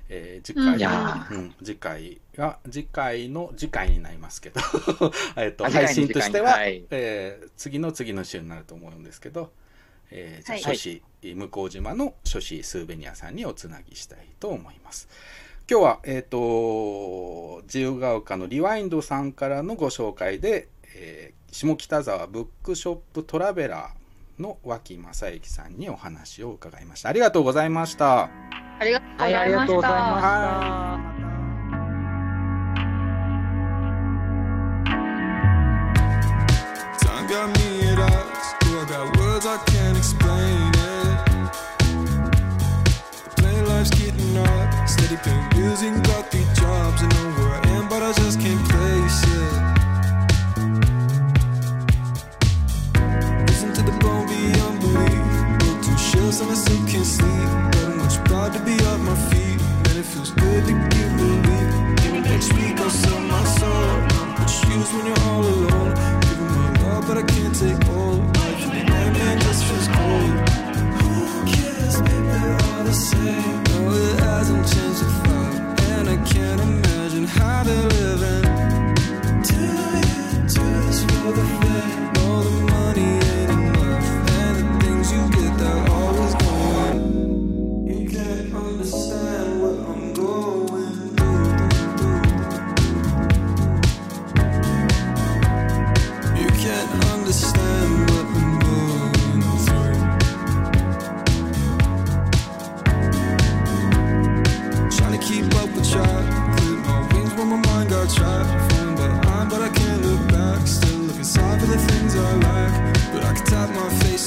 えー次うん。回、いやうん次回が次回の次回になりますけど、[LAUGHS] えっと配信としては、はい。えー次の次の週になると思うんですけど、えーじゃあはい。書士、向島の書士スーベニアさんにおつなぎしたいと思います。今日は、えっ、と、自由が丘のリワインドさんからのご紹介で、えー下北沢ブックショップトラベラーの脇正幸さんにお話を伺いました。ありがとうございました。ありがとうございまし。Two and I still can't sleep. But I'm much proud to be off my feet. Man, it feels good to get relief. Maybe next week I'll sell my soul. What you when you're all alone. Giving my love, but I can't take all. Life in man, just feels cold. Who cares, baby, they're all the same. No, it hasn't changed a thought. And I can't imagine how they're living. Do you do this for the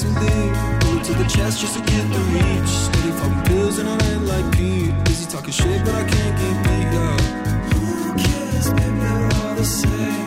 lean. Pull it to the chest just to get the reach. Steady popping pills and I ain't like Pete. Busy talking shit, but I can't get beat up. Who cares, baby? They're all the same.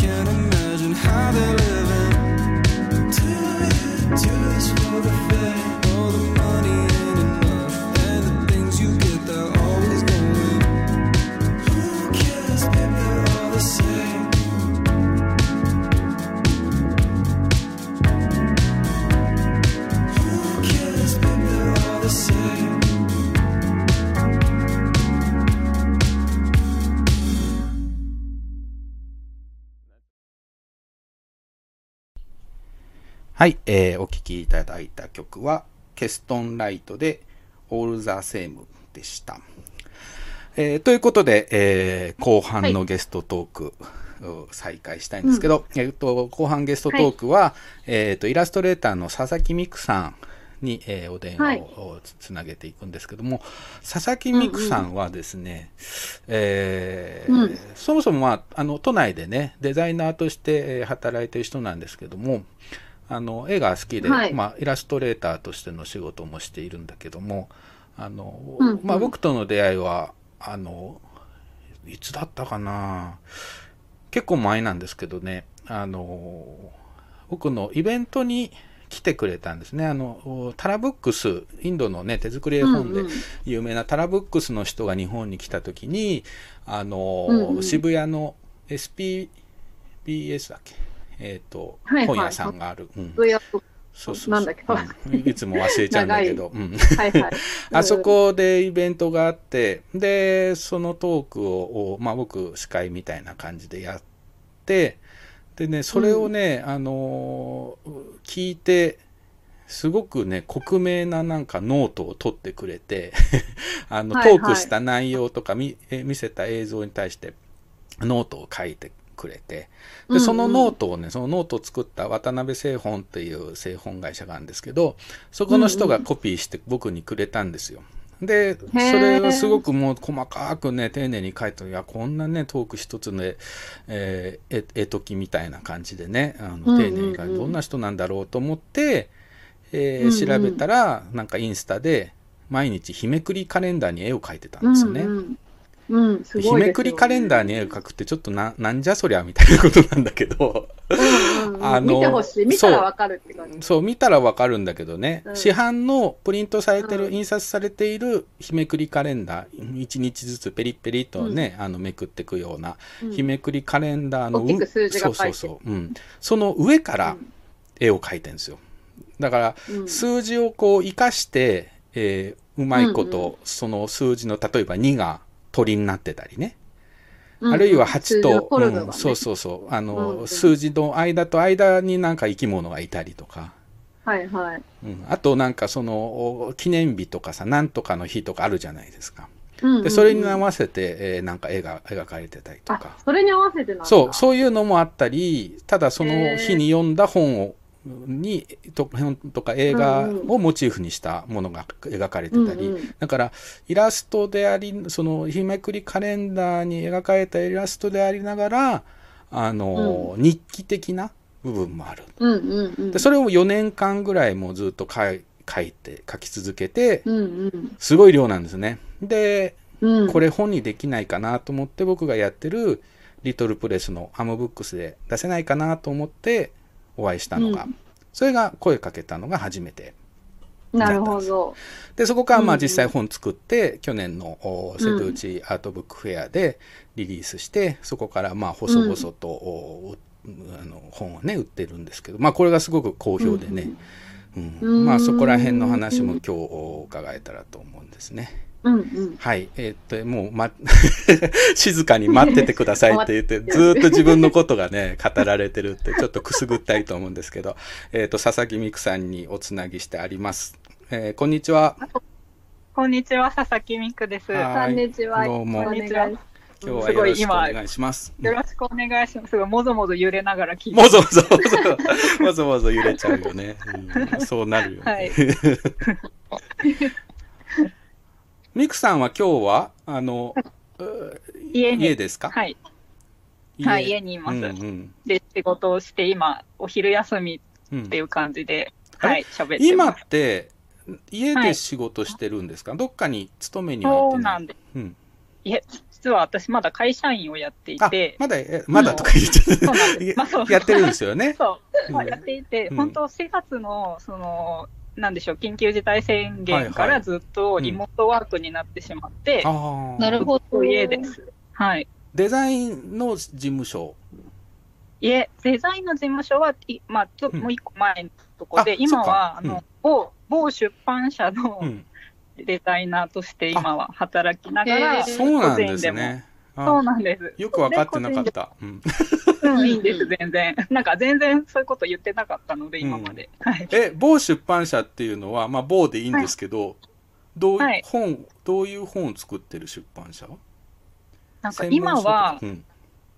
can imagine はい、えーお聴きいただいた曲は、ケストンライトで、オールザセームでした。えーということで、えー後半のゲストトーク、を再開したいんですけど、えっと、後半ゲストトークは、えっと、イラストレーターの佐々木美久さんに、えーお電話はい。をつつなげていくんですけども、佐々木美久さんはですね、えーうん。そもそも、まあ、あの都内でねデザイナーとしてえー働いてる人なんですけどもあの絵が好きで、はい。まあ、イラストレーターとしての仕事もしているんだけどもあの、うんうん。まあ、僕との出会いはあのいつだったかな？結構前なんですけどね。あの僕のイベントに来てくれたんですね。あのタラブックスインドのね手作り絵本で有名なタラブックスの人が日本に来た時にあの、うんうん。渋谷の SPBS だっけ？えっ、と、はいはい。本屋さんがある、うん、そうそうそう。なんだっけ？うんいつも忘れちゃうんだけど、うん、はいはい。[LAUGHS] あそこでイベントがあって、で、そのトークを、おまあ僕、司会みたいな感じでやって、でね、それをね、あのー聞いて、すごくね、克明ななんかノートを取ってくれて、[LAUGHS] あの、はいはい。トークした内容とか見え見せた映像に対して、ノートを書いてくれて、で、そのノートをね、そのノートを作った渡辺製本っていう製本会社があるんですけど、そこの人がコピーして僕にくれたんですよ。で、それをすごくもう細かくね、丁寧に書いて、いや、こんなね、トーク一つで、えー、絵絵解きみたいな感じでね、あの丁寧に書いて、どんな人なんだろうと思って、えー調べたら、なんかインスタで、毎日日めくりカレンダーに絵を描いてたんですよね。うんうん。うん、すごい日めくりカレンダーに絵を描くってちょっとな、なんじゃそりゃみたいなことなんだけど、うんうんうん。あの見てほしい。見たらわかるって感じ。そう、見たらわかるんだけどね、うん。市販のプリントされてる、うん。印刷されている日めくりカレンダー、一日ずつペリッペリとね、あのめくっていくようなうん。日めくりカレンダーのそうそうそう、うん。その上からうん。絵を描いてるんですよ。だから、うん。数字をこう生かして、えーうまいこと、うんうん。その数字の例えば2が鳥になってたりね、うんあるいは8数字のと、フォルムがね。うんそうそうそう。あの、うんうん。数字の間と間になんか生き物がいたりとか、はいはい。うん、あとなんかその記念日とかさなんとかの日とかあるじゃないですか。うんうんうん。でそれに合わせて、えーなんか絵が描かれてたりとあか、それに合わせてなんだ。そう。そういうのもあったりただその日に読んだ本をにと本とか映画をモチーフにしたものが描かれてたり、うんうん。だからイラストでありその日めくりカレンダーに描かれたイラストでありながらあの、日記的な部分もある。うんうんうん。でそれを4年間ぐらいもうずっと書い書いて書き続けてうんうん。すごい量なんですね。でうん、これ本にできないかなと思って僕がやってるリトルプレスのアムブックスで出せないかなと思ってお会いしたのが、うん。それが声かけたのが初めて。なるほど。でそこからまあうんうん。実際本作って、去年のお瀬戸内アートブックフェアでリリースして、そこからまあ細々と、おあの本をね売ってるんですけどまあこれがすごく好評でね、うんうんまあそこら辺の話も今日伺えたらと思うんですね。うんうん。はい。えーっと、もう、ま、[LAUGHS] 静かに待っててください [LAUGHS] って言って、ずーっと自分のことがね、語られてるって、ちょっとくすぐったいと思うんですけど、[LAUGHS] えーっと、佐々木美久さんにおつなぎしてあります。えーこんにちは。こんにちは、佐々木美久です。はいこんにちは。どうもこんにちは。今日はすごいよろしくお今願いします。よろしくお願いします。すごいもぞもぞ揺れながら聞いて。もぞもぞもぞもぞもぞ揺れちゃうよね。うんそうなるよね。はい。ミクさんは今日はあの家に家ですか？はい。はい、家にいます。うんうんで、仕事をして、今、お昼休みっていう感じで、はい、喋って今ます。って家で仕事してるんですか？どっかに勤めには行ってない？そうなんです。うんいえ、実は私まだ会社員をやっていて、まだえまだとか言っちゃそうなんです。まあそうやってるんですよね。[LAUGHS] そう、まあ、うんやっていて、うん本当4月の、その、なんでしょう、緊急事態宣言からずっとリモートワークになってしまって、なるほど。家です。はい。デザインの事務所。いえ、デザインの事務所は、いまあ、ちょっともう一個前のとこで、あ今は、そっかあの、某、某出版社のうんデザイナーとして今は働きながへら、ーそうなんです個人ね。あそうなんです。よく分かってなかった。うんうん、いいんです、全然。[LAUGHS] なんか全然そういうこと言ってなかったので、今まで。はい。え、某出版社っていうのは、まあ、某でいいんですけど、どう、はい本、どういう本を作ってる出版社？なんか今は、うん、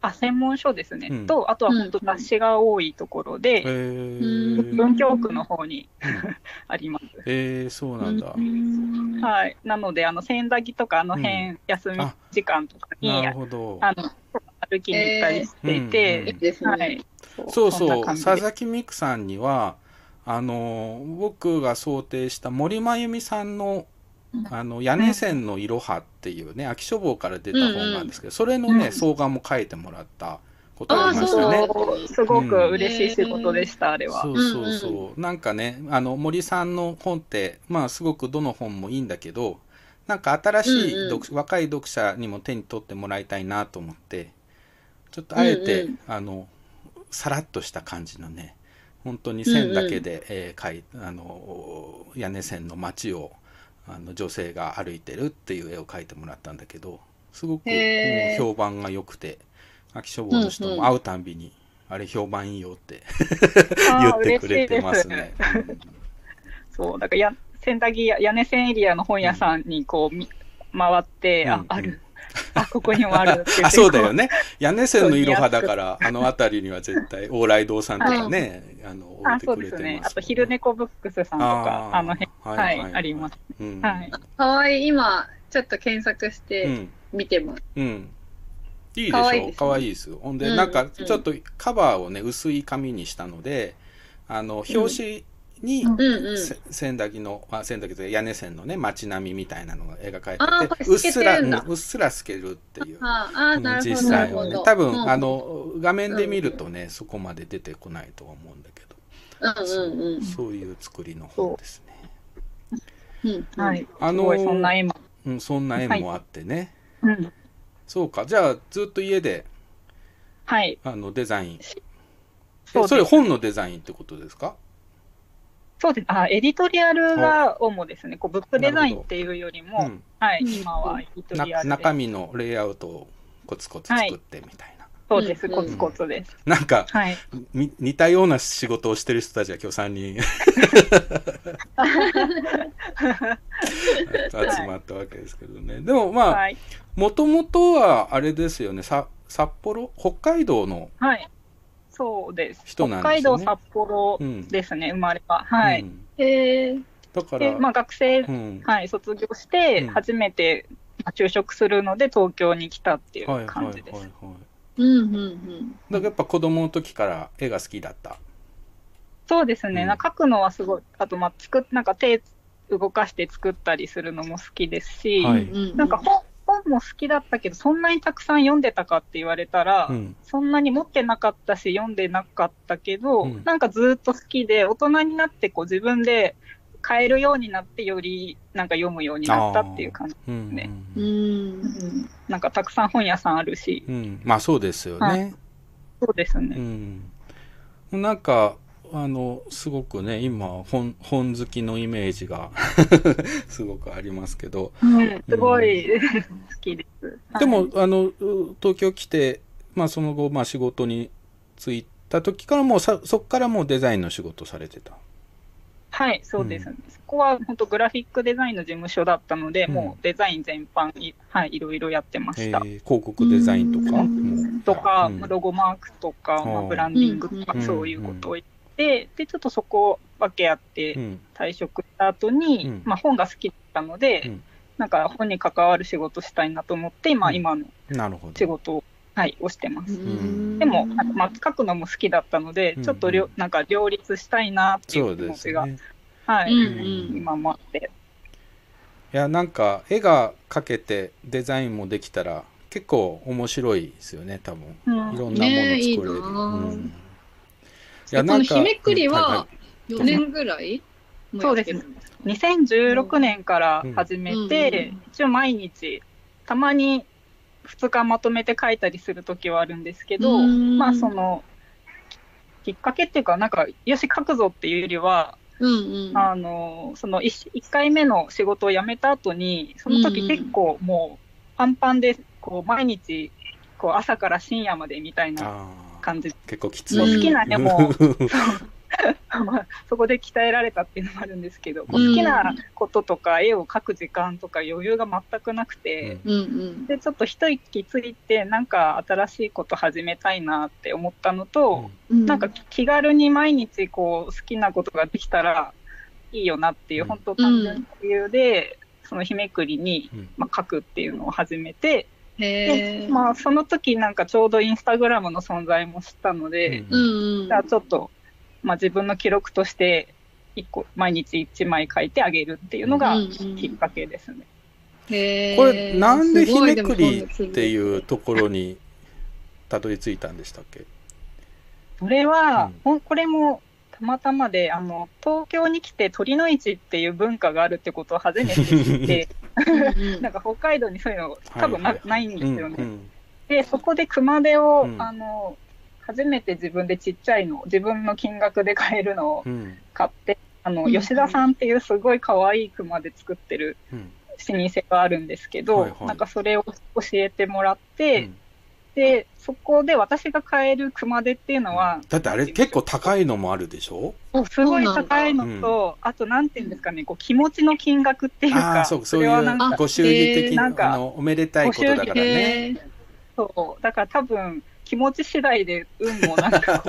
あ、専門書ですね。うんと、あとは本当雑誌が多いところで、えー、文京区の方に [LAUGHS] あります。えー、そうなんだ。はい。なので、あの、千駄木とかあの辺、休み時間とかに、なるほど。あの、歩きに行ったりしていて、はい。そうそう、佐々木美久さんには、あの、僕が想定した森真由美さんの、あの、屋根線のいろはっていうね、秋書房から出た本なんですけど、それのね、双眼も書いてもらったことがありましたね。すごく嬉しい仕事でした、あれは。そうそうそう。なんかね、あの、森さんの本って、まあ、すごくどの本もいいんだけど、なんか新しい読、若い読者にも手に取ってもらいたいなと思って、ちょっとあえて、あの、さらっとした感じのね、本当に線だけで、えー描いあの、屋根線の街を、あの女性が歩いてるっていう絵を描いてもらったんだけど、すごく、評判が良くて、秋書房の人も会うたんびに、あれ評判いいよって [LAUGHS] 言ってくれてますね。そう、だからや、洗濯機や屋根線エリアの本屋さんにこう、み回って、あ、ある。あ、ここにもある。[LAUGHS] あ、そうだよねこ。屋根線のいろはだから、あの辺りには絶対、往来堂さんとかね、あの、う。あ、置いてそうですくれてます。。ねあと、昼猫ブックスさんとか、あの辺、ははいい、はいあります。うんはい。かわいい。今、ちょっと検索しうてん。見てます。うん。いいでしかわいいですねょかわいいですよ。ほんで、うんなんか、ちょっとカバーをね、薄い紙にしたので、あの、表紙に、うんうんせ千駄木の、あ、千駄木というか屋根線のね、街並みみたいなのが描かれてて、れうっすら、うんうっすら透けるっていう。実際はね多分、あの、の画面で見るとね、そこまで出てこないとは思うんだけど、うんうんうん。そういう作りの本ですね。うんはい。あのそんな絵も。うん、そんな絵もあってね、うん。そうかじゃあずっと家ではい。あのデザインそれ本のデザインってことですか？そうです。あ、エディトリアルが主ですね。こう、ブックデザインっていうよりも、うんはい、今はエディトなリアルで。中身のレイアウトをコツコツ作ってみたいな、そうです、コツコツです。なんか、はい。み似たような仕事をしてる人たちが今日3人 [LAUGHS] 集まったわけですけどね。でもまあはい、もともとはあれですよね、さ札幌、北海道のはい。そうです。人なん北ですよね海道、札幌ですね、生まれは。はい。へえ。だからで、まあ、学生、うんはい、卒業して、初めてまあ就職するので、東京に来たっていうはいはい感じです。はいはい。うんうんうん。だからやっぱ子供の時から絵が好きだった。そうですね、なんか書くのはすごい、あと、まあ、作っ、なんか手動かして作ったりするのも好きですし、はいなんか本本も好きだったけど、そんなにたくさん読んでたかって言われたら、うんそんなに持ってなかったし、読んでなかったけど、うんなんかずっと好きで、大人になってこう自分で買えるようになって、よりなんか読むようになったっていう感じですね。うん。なんかたくさん本屋さんあるし、うん、まあそうですよね。はいそうですね。うん、なんかあのすごくね今本本好きのイメージが [LAUGHS] すごくありますけど、うん、すごい。[LAUGHS] 好きです。でもあのう東京来て、まあ、その後、まあ、仕事に就いた時からもうさそこからもうデザインの仕事されてた。はい、そうです。ね。そこは本当グラフィックデザインの事務所だったので、うん。もうデザイン全般い、はい、いろいろやってました。えー広告デザインとか。とか、うん。ロゴマークとか、まあ、うん。ブランディングとか、うん。そういうことを言って、で、ちょっとそこを分け合ってうん退職した後に、うんまあ本が好きだったので、うんなんか本に関わる仕事したいなと思って、今、うん今のなるほど。仕事を、はい、をしてます。んでも、なんかまあ、書くのも好きだったので、うんちょっとりょなんか両立したいなっていそうう気持ちが、ですね。はい、うん今もあって。いや、なんか、絵が描けてデザインもできたら、結構面白いですよね、多分。うんいろんなもの作ねえいいれる。なあうんいこの日めくりは4年ぐらいもそうです。ね。2016年から始めて、うん。一応毎日、たまに2日まとめて書いたりするときはあるんですけど、うん。まあその、きっかけっていうか、なんか、よし書くぞっていうよりは、うんうん。あの、その 1, 回目の仕事を辞めた後に、その時結構もうパンパンで、こう毎日、こう朝から深夜までみたいな感じ。結構きつい。好きな絵も。[LAUGHS] [LAUGHS] そこで鍛えられたっていうのもあるんですけど、好きなこととか絵を描く時間とか余裕が全くなくて。でちょっと一息ついてなんか新しいこと始めたいなって思ったのと、うん。なんか気軽に毎日こう好きなことができたらいいよなっていう、本当単純な理由で、その日めくりに、まあ、書くっていうのを始めて、へでまあ、その時なんかちょうどインスタグラムの存在も知ったので、うんうん。じゃあちょっと、まあ、自分の記録として一個毎日1枚書いてあげるっていうのがうんうん。きっかけですね。へー。これ、なんで日めくりっていうところにたどり着いたんでしたっけ？それは、ほんこれもたまたまで、あの、東京に来て鳥の市っていう文化があるってことを初めて知って、[LAUGHS] なんか北海道にそういうの多分な,、はい。はいないんですよね。うんうんで、そこで熊手を、うん。あの、初めて自分でちっちゃいの、自分の金額で買えるのをうん。買って、あの、うん吉田さんっていうすごい可愛い熊手作ってるうん。老舗があるんですけど、はいはい。なんかそれを教えてもらって、で、そこで私が買える熊手っていうのは、だってあれ結構高いのもあるでしょ？すごい高いのと、あとなんていうんですかね、こう気持ちの金額っていうあか、あ、そう、そういれはなんかうご祝儀的な、なんかあの、おめでたいことだからね。そう、だから多分、気持ち次第で運もなんか。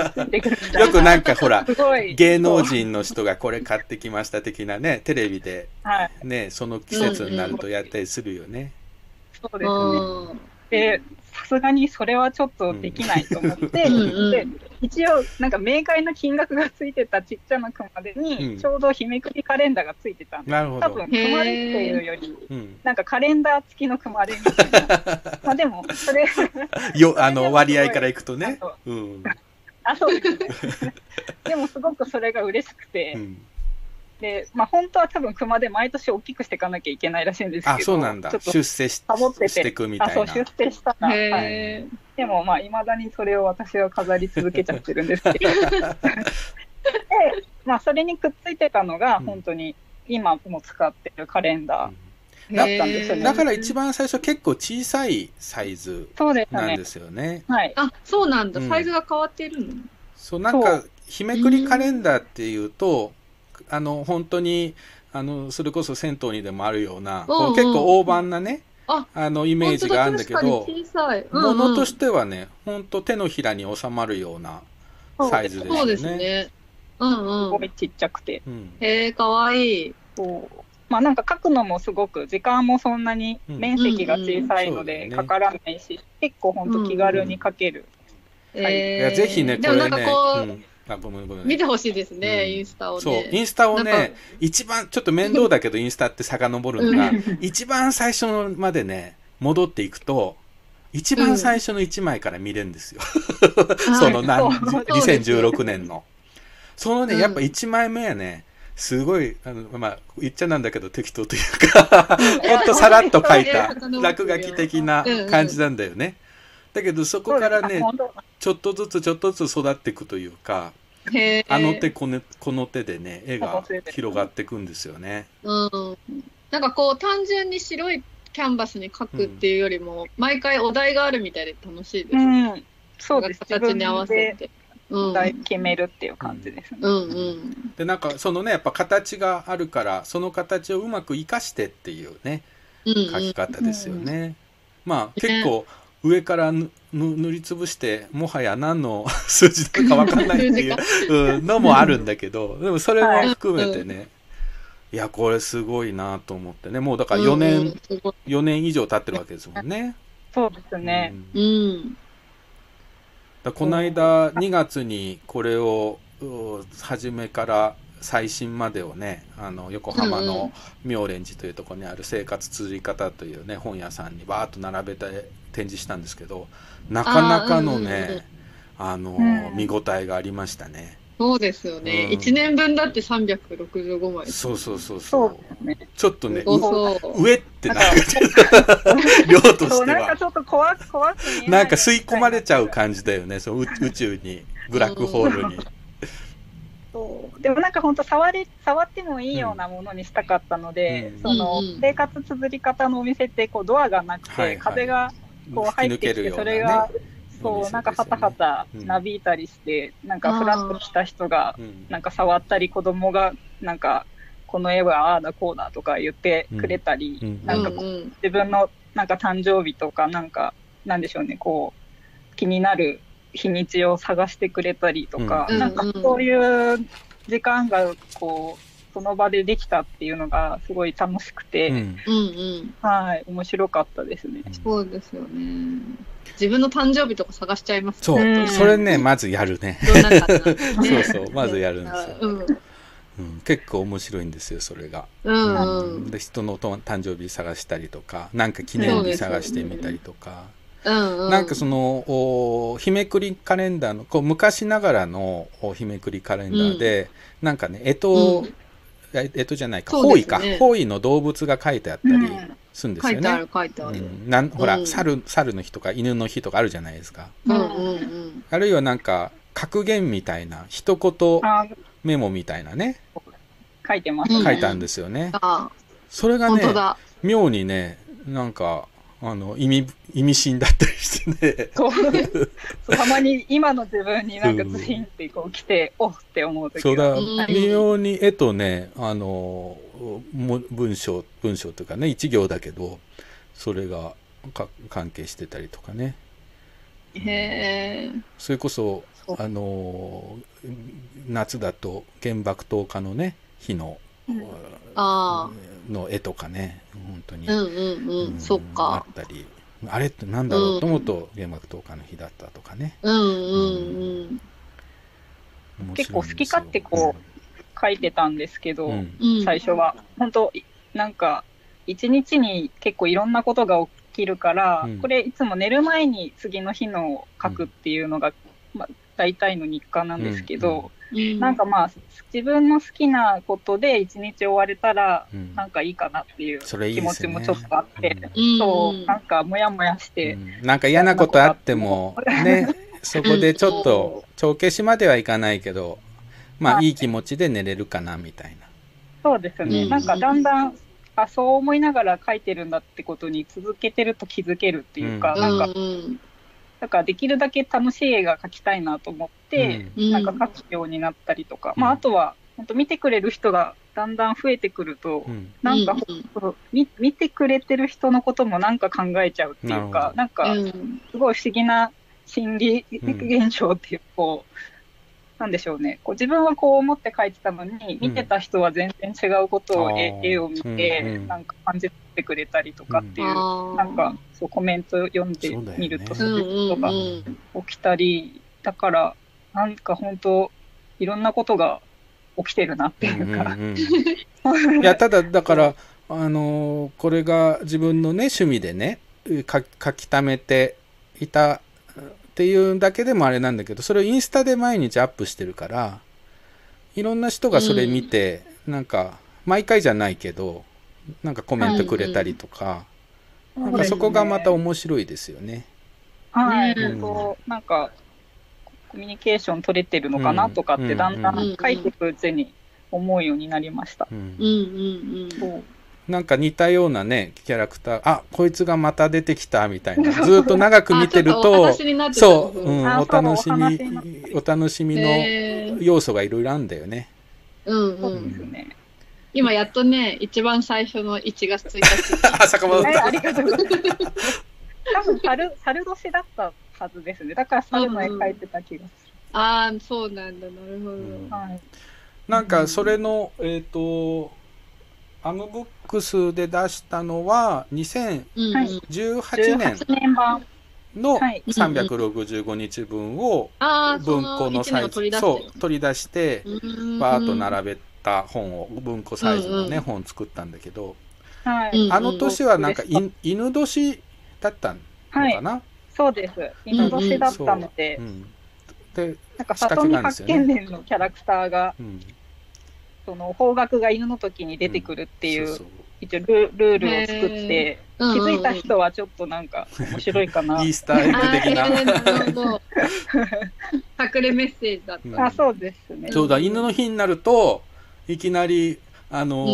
よくなんかほらすごい、芸能人の人がこれ買ってきました的なね、テレビではい、ね、その季節になるとやったりするよね。そうですね。で、さすがにそれはちょっとできないと思って、うんうんで一応、なんか明快な金額がついてたちっちゃな熊手うんに、ちょうど日めくりカレンダーがついてたんです。なるほど多分、熊手っていうより、うん。なんかカレンダー付きの熊手みたいな。まあでも、それ、[LAUGHS] よ、あの、割合からいくとね。うん。あ、そうですね。[LAUGHS] でもすごくそれが嬉しくて、うんで、まあ本当は多分熊で毎年大きくしていかなきゃいけないらしいんですけど、あ、そうなんだ出世しサボっててしてくみたいあ、そう、な。出世したら。はい、でもまあ未だにそれを私は飾り続けちゃってるんですけど。[LAUGHS] で、まあそれにくっついてたのが本当に今も使ってるカレンダーだったんですよね。だから一番最初結構小さいサイズそうですねなんですよね。はい。あ、そうなんだ。うんサイズが変わってるの？そう、なんか、日めくりカレンダーっていうと、あの、本当に、あの、それこそ銭湯にでもあるような、こうんううん結構大判なね、あ、あの、イメージがあるんだけど、本当だ確かに小さい。うんうんものとしてはね、本当手のひらに収まるようなサイズですよね。そうですね。うんうん。すごいちっちゃくて。うんへえ、かわいい。そう。まあなんか書くのもすごく時間もそんなに面積が小さいのでかからないし、結構本当気軽に書ける。えいや、ぜひね、これね、でもなんかこう、うんあ見てほしいですね、インスタをね。そう、インスタをねか、一番、ちょっと面倒だけど、[LAUGHS] インスタって遡るのが、一番最初のまでね、戻っていくと、一番最初の1枚から見れるんですよ。[LAUGHS] その何、はい。そうですよ2016年の。そのね、やっぱ1枚目はね、すごい、あの、まあ、言っちゃなんだけど適当というか、ほん。とさらっと書いた落書き的な感じなんだよね。だけどそこからね、ちょっとずつちょっとずつ育っていくというか、あの手このこの手でね、絵が広がっていくんですよね。うん。なんかこう、単純に白いキャンバスに描くっていうよりも、毎回お題があるみたいで楽しいです。うん。そうです。形に合わせて。うん。題決めるっていう感じですね。うんうん。でなんかそのねやっぱ形があるからその形をうまく生かしてっていうねうんうん書き方ですよね。まあ結構上から塗りつぶしてもはや何の [LAUGHS] 数字だかわかんないっていう [LAUGHS] うんのもあるんだけどでもそれも含めてね、いやこれすごいなと思ってね。もうだから4年、うんうんすごい。4年以上経ってるわけですもんね。そうですね。うん。だこの間2月にこれをう初めから最新までをねあの横浜うんうん。の妙蓮寺というところにある生活綴り方というね本屋さんにバーッと並べて展示したんですけどなかなかのあーうんうんうんねあのうん見応えがありましたね。そうですよね。うん一年分だって365枚。そうそうそうそう。ちょっとね、そうそう上ってなんか [LAUGHS] 量としてはなんかちょっと怖く、怖くなんか吸い込まれちゃう感じだよね。そう宇宇宙にブラックホールに。そうでもなんか本当触れ、触ってもいいようなものにしたかったので、うんその、うんうん生活綴り方のお店ってこうドアがなくて、はいはい風がこう入ってきて、それが、そう、なんかはたはたなびいたりして、なんかフラッと来た人が、なんか触ったり、子供が、なんか、この絵はああだこうだとか言ってくれたり、うん。なんかこう自分のなんか誕生日とか、なんか、なんでしょうね、こう、気になる日にちを探してくれたりとか、うん。なんかそういう時間が、こう、その場でできたっていうのがすごい楽しくて、うんうんうん。はい、面白かったですね。そうですよね。自分の誕生日とか探しちゃいますそう、ねそれね、まずやるね。そうそう、まずやるんですよ。うん。うん結構面白いんですよ、それが。うんうんで、人のと誕生日探したりとか、なんか記念日探してみたりとか。うんうん。なんかその、お日めくりカレンダーの、こう昔ながらのお日めくりカレンダーで、なんかね、えと、ええとじゃないか、方位か、方位の動物が書いてあったりするんですよね。書いてある書いてある。うん。なんほら、うん。猿、猿の日とか犬の日とかあるじゃないですか。うん。うん。うん。あるいはなんか、格言みたいな、一言あメモみたいなね、書いてます、書いたんですよね。あそれがね妙にね、なんか、あの、意味、意味深だったりしてね。たまに今の自分になんかズヒンってこう来て、おっって思う時そうがだ、微妙に絵とね、あの、も文章、文章というかね、一行だけど、それがか関係してたりとかね。へえ。それこそ、あの、夏だと原爆投下のね、日の、あの絵とかね、本当に。あ。うんうんうん。そっあか。ったり、あれってなんだろうと思うと、原爆投下の日だったとかね。うんうんうん。結構好き勝手こう書いてたんですけど、うん最初は。本当なんか、一日に結構いろんなことが起きるから、うんこれいつも寝る前に次の日のを書くっていうのが、まあ、大体の日課なんですけど、なんかまあ、自分の好きなことで一日終われたら、うん。なんかいいかなっていう気持ちもちょっとあって、うん。そう、なんかもやもやして、なんか嫌なことあっても、ね、そこでちょっと、帳消しまではいかないけど、まあい。い気持ちで寝れるかな、みたいな。そうですね、うん。なんかだんだん、あ、そう思いながら書いてるんだってことに続けてると気づけるっていうか、うん。なんか、うんだからできるだけ楽しい映画描きたいなと思って、うんなんか書くようになったりとか、まああとは、本当見てくれる人がだんだん増えてくると、なんか、そう見見てくれてる人のこともなんか考えちゃうっていうか、なんか、すごい不思議な心理現象っていう、こう、なんでしょうね。こう自分はこう思って書いてたのに、見てた人は全然違うことを、絵絵を見て、うんうん。なんか感じてくれたりとかっていう、うん。なんかそうコメント読んでみると、そういうことが起きたり、だから、なんか本当、いろんなことが起きてるなっていうか。[LAUGHS] いや、ただ、だから、あのーこれが自分のね、趣味でね、書書き溜めていたっていうだけでもあれなんだけど、それをインスタで毎日アップしてるから、いろんな人がそれ見て、なんか、毎回じゃないけど、なんかコメントくれたりとか、なんかそこがまた面白いですよね。はい、うんなんか、コミュニケーション取れてるのかなとかって、だんだん書いていくうちに思うようになりました。うんうんうん。そうなんか似たようなね、キャラクター、あ、こいつがまた出てきたみたいな。[LAUGHS] ずっと長く見てるとそう、うん、あお楽しみお楽しみの要素がいろいろあるんだよね。うんそううん。ですね。今やっとね、一番最初の1月1日に。[LAUGHS] あ、坂本え、ありがとうございます。多分猿、猿年だったはずですね。だから猿の絵描いてた気がすああ、そうなんだ、なるほど。うんる。はい。なんかそれの、えっ、と、アムブックスで出したのは2018うんはい年18年版。のはい365日分を文の庫の1年をサイズ取り出してそう取り出してる。バーッと並べた本を文庫サイズのね、うんうん本作ったんだけど、はい。うんあの年はなんか犬年だったのかな、そうです。犬年だったので。う、ん。で、なんか里見八犬伝のキャラクターが、うん、その方角が犬の時に出てくるっていう、そうそう。一応ルルールを作って、気うんうんうん。づいた人はちょっとなんか面白いかな。イースターエッグ的な。[LAUGHS] 隠れメッセージだった。あ、そうですね。そうだ犬の日になるといきなりあの、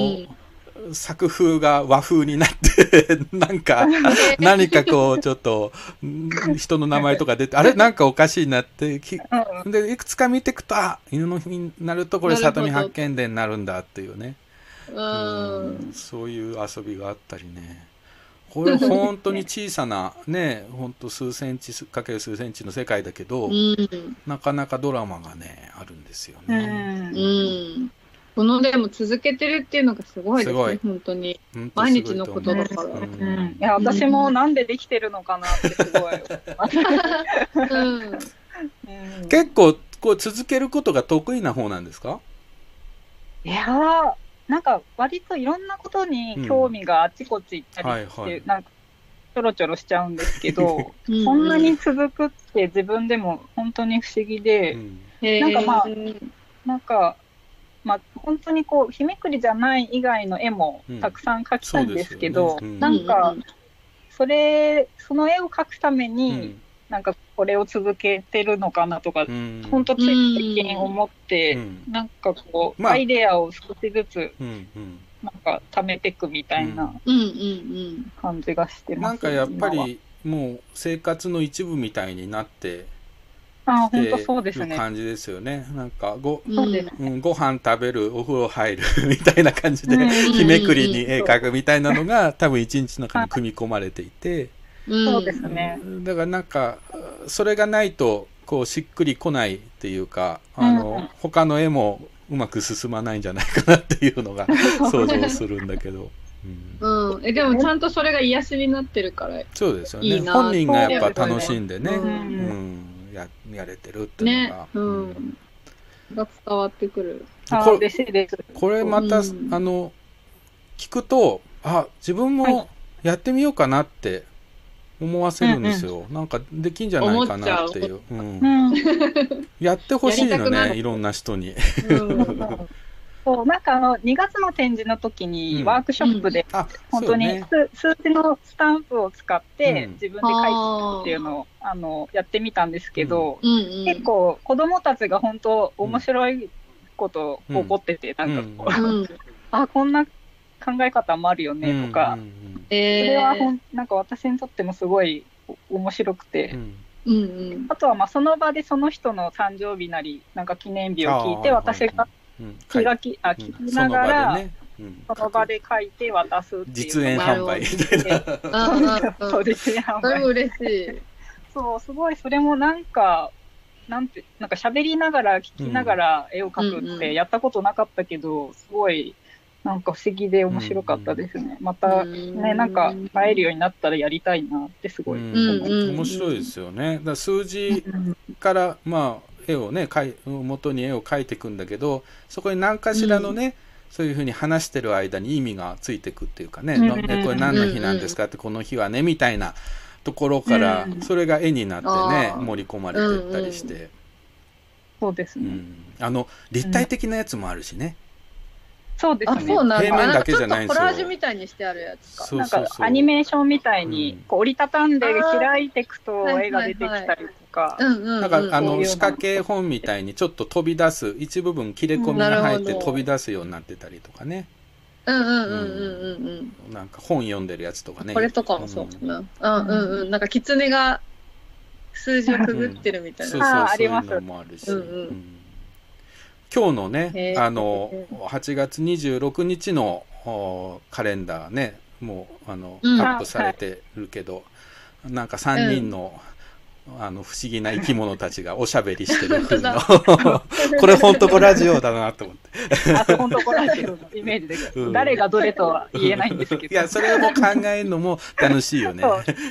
作風が和風になってなんか [LAUGHS] 何かこうちょっとん人の名前とか出てあれなんかおかしいなってきうんでいくつか見ていくとあ犬の日になるとこれ里見八犬伝になるんだっていうねうん。うんそういう遊びがあったりねこれ本当に小さなね本当数センチかける数センチの世界だけど、うん。なかなかドラマがねあるんですようね。んうん。このでも続けてるっていうのがすごいですね、本当に。本当すごい毎日のことだから。思ううん。いや、私もなんでできてるのかなってすごい思います。うん。うん結構こう続けることが得意な方なんですか？いやー、なんか割といろんなことに興味があちこち行ったりして、はいはい。なんかちょろちょろしちゃうんですけど、[LAUGHS] うん。そんなに続くって自分でも本当に不思議で、うん。なんかまあなんか、まあ、本当にこう、日めくりじゃない以外の絵もたくさん描きたいんですけど、そうですよね。うん。なんかうん、それ、その絵を描くためうに、ん。なんかこれを続けてるのかなとか、うん。本当つい最近思って、うん。なんかこう、まあ。アイデアを少しずつ、うんうん。なんか貯めていくみたいなうんうん。感じがしてます。なんかやっぱりもう生活の一部みたいになってあ、本当そうでするね。感じですよね。なんかご、うん。そうですうん、ご飯食べるお風呂入るみたいな感じでうん日めくりに絵描くみたいなのが多分一日の中に組み込まれていてうん。そうですね。だからなんかそれがないとこうしっくりこないっていうかあの、うん他の絵もうまく進まないんじゃないかなっていうのが [LAUGHS] 想像するんだけど、うんうん。え、でもちゃんとそれが癒しになってるから。そうですよねいいな本人がやっぱ楽しんでね、ううんんややれてるっていうねのが、。うん。が伝わってくる。あこれ。これまた、うんあの聞くとあ自分はいもやってみようかなって思わせるんですよ、なんかできんじゃないかなっていう、うんうん。[LAUGHS] やってほしいのねいろんな人に、うん。[LAUGHS] そう、なんかあの、2月の展示の時うん。にワークショップで、あ本当にね。数数字のスタンプを使ってうん。自分で書いてっていうのを、あの、やってみたんですけど、うん。うん。結構子供たちが本当面白いこと起こってて、なんかこう、うん。[LAUGHS] あ、こんな考え方もあるよねとか、うんうんそれえはほん、なんか私にとってもすごい面白くて、うん。うんうん。あとはまあその場でその人の誕生日なり、なんか記念日を聞いて、私がうん気がき、あ、うん。聞きながら、その場でね、うん。その場で書いて渡すっていう。実演販売。みたいなそうですね、販売。それも嬉しい。そう、すごい、それもなんか、なんて、なんか喋りながら、聞きながら絵を描くってやったことなかったけど、すごい、なんか不思議で面白かったですね。また、うん。ね、なんか会えるようになったらやりたいなってすごい。面白いですよね。だ数字からまあ絵をね描い元に絵を描いていくんだけどそこに何かしらのね、そういうふうに話してる間に意味がついていくっていうかね、うん。これ何の日なんですかってこの日はねみたいなところから、うん。それが絵になってね盛り込まれていったりして、そうですね。うん。あの立体的なやつもあるしね、あ、そうですね。そうなんだ。平面だけなんかちょっじゃないんですよ。とコラージュみたいにしてあるやつ。か。なんそうそう。そうかアニメーションみたいにうん、こう折りたたんで開いていくと絵が出てきたりとか。うんうんうん。なんかあの仕掛け本みたいにちょっと飛び出す一部分切れ込みが入って飛び出すようになってたりとかね、うんうんうんうんうんうん。なんか本読んでるやつとかね。これとかもそうかな。うんうんうん。なんか、狐が数字をくぐってるみたいそうな。そう、そういうのもあるし。うんうんうん今日のねあの、8月26日のおカレンダーね、もう、あの、うんアップされてるけど、なんか3人の、あの、不思議な生き物たちがおしゃべりしてる風の [LAUGHS] これ本当こラジオだなと思って。あと本当こラジオのイメージで、うん誰がどれとは言えないんですけど。いや、それも考えるのも楽しいよね。そうです。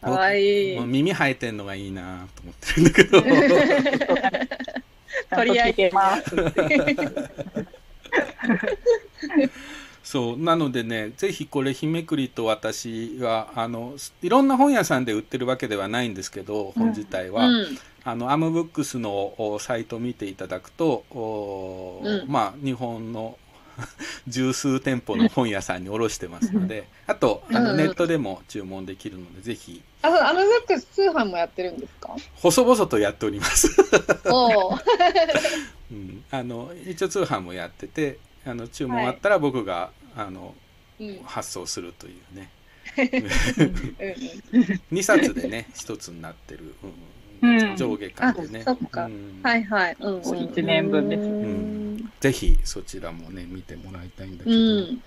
かわいい。耳生えてんのがいいなと思ってるんだけど。[LAUGHS] とりあえず。[LAUGHS] そうなのでねぜひこれ日めくりと私はあのいろんな本屋さんで売ってるわけではないんですけど本自体は、うん。あのアムブックスのおサイトを見ていただくと、おうん。まあ日本の [LAUGHS] 十数店舗の本屋さんに卸してますのであとあうんうん。のネットでも注文できるのでぜひ。あ、そう、アムブックス通販もやってるんですか？細々とやっております、[LAUGHS] [LAUGHS] うん、あの一応通販もやっててあの注文あったら僕が、あのうん。発送するというね。うん [LAUGHS] 2冊でね1つになってる、うん。うん。上下巻でね。あそっか。うん。はいはい。うんうん。一年分です。うん。ぜひそちらもね見てもらいたいんだけど、うん。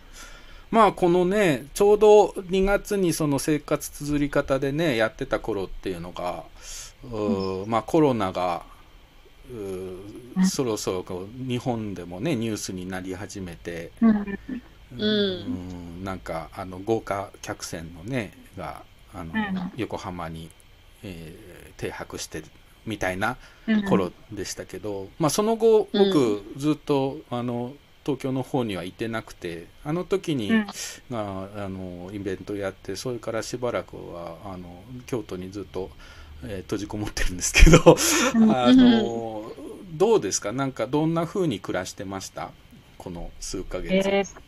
まあこのねちょうど2月にその生活綴り方でねやってた頃っていうのがうーまあコロナがそろそろこう日本でもねニュースになり始めて、うんうん。なんかあの豪華客船のねがあの、うん。横浜に、えー停泊してるみたいなうん。頃でしたけど、まあその後うん。僕ずっとあの東京の方にはいてなくてあの時に、うん。まあ、あのイベントやってそれからしばらくはあの京都にずっと、えー閉じこもってるんですけどあのどうですか？なんかどんな風に暮らしてました？この数ヶ月。えー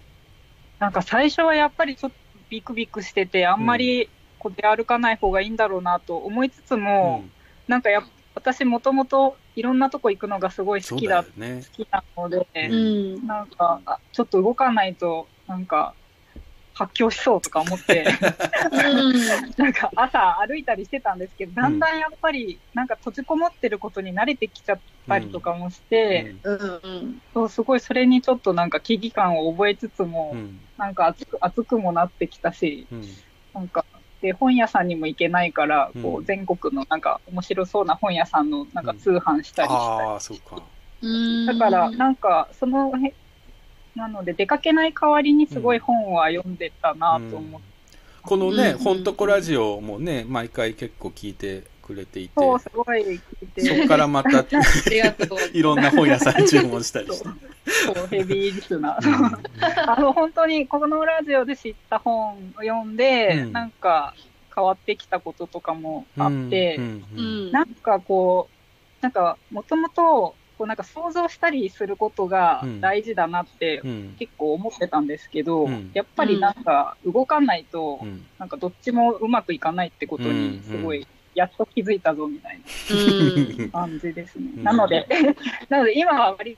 なんか最初はやっぱりちょっとビクビクしてて、あんまりこう出歩かない方がいいんだろうなと思いつつも、なんかやっ私もともといろんなとこ行くのがすごい好きだね。好きなので、うん。なんかあちょっと動かないとなんか発狂しそうとか思って、なんか朝歩いたりしてたんですけど、だんだんやっぱりなんか閉じこもってることに慣れてきちゃったりとかもして。そうすごいそれにちょっとなんか危機感を覚えつつも、うん。なんか熱く熱くもなってきたし、うん。なんかで本屋さんにも行けないから、こううん全国のなんか面白そうな本屋さんのなんか通販したりしたり。ああそうか。だから、なんか、そのへ、なので、出かけない代わりにすごい本は読んでたなと思って、このね、うん。ほんとこラジオもね、毎回結構聞いてくれていて、そう、すごいそこからまた [LAUGHS] いろんな本屋さん注文したりして。そう、ヘビーリスナー。あの、本当に、このラジオで知った本を読んで、うん。なんか、変わってきたこととかもあって、うんうんなんかこう、なんか、もともと、こうなんか想像したりすることがうん。大事だなってうん。結構思ってたんですけど、うん。やっぱりなんか動かないと、うん。なんかどっちもうまくいかないってことにすごい、やっと気づいたぞみたいな感じですね。うん。なので、[LAUGHS] なので今は割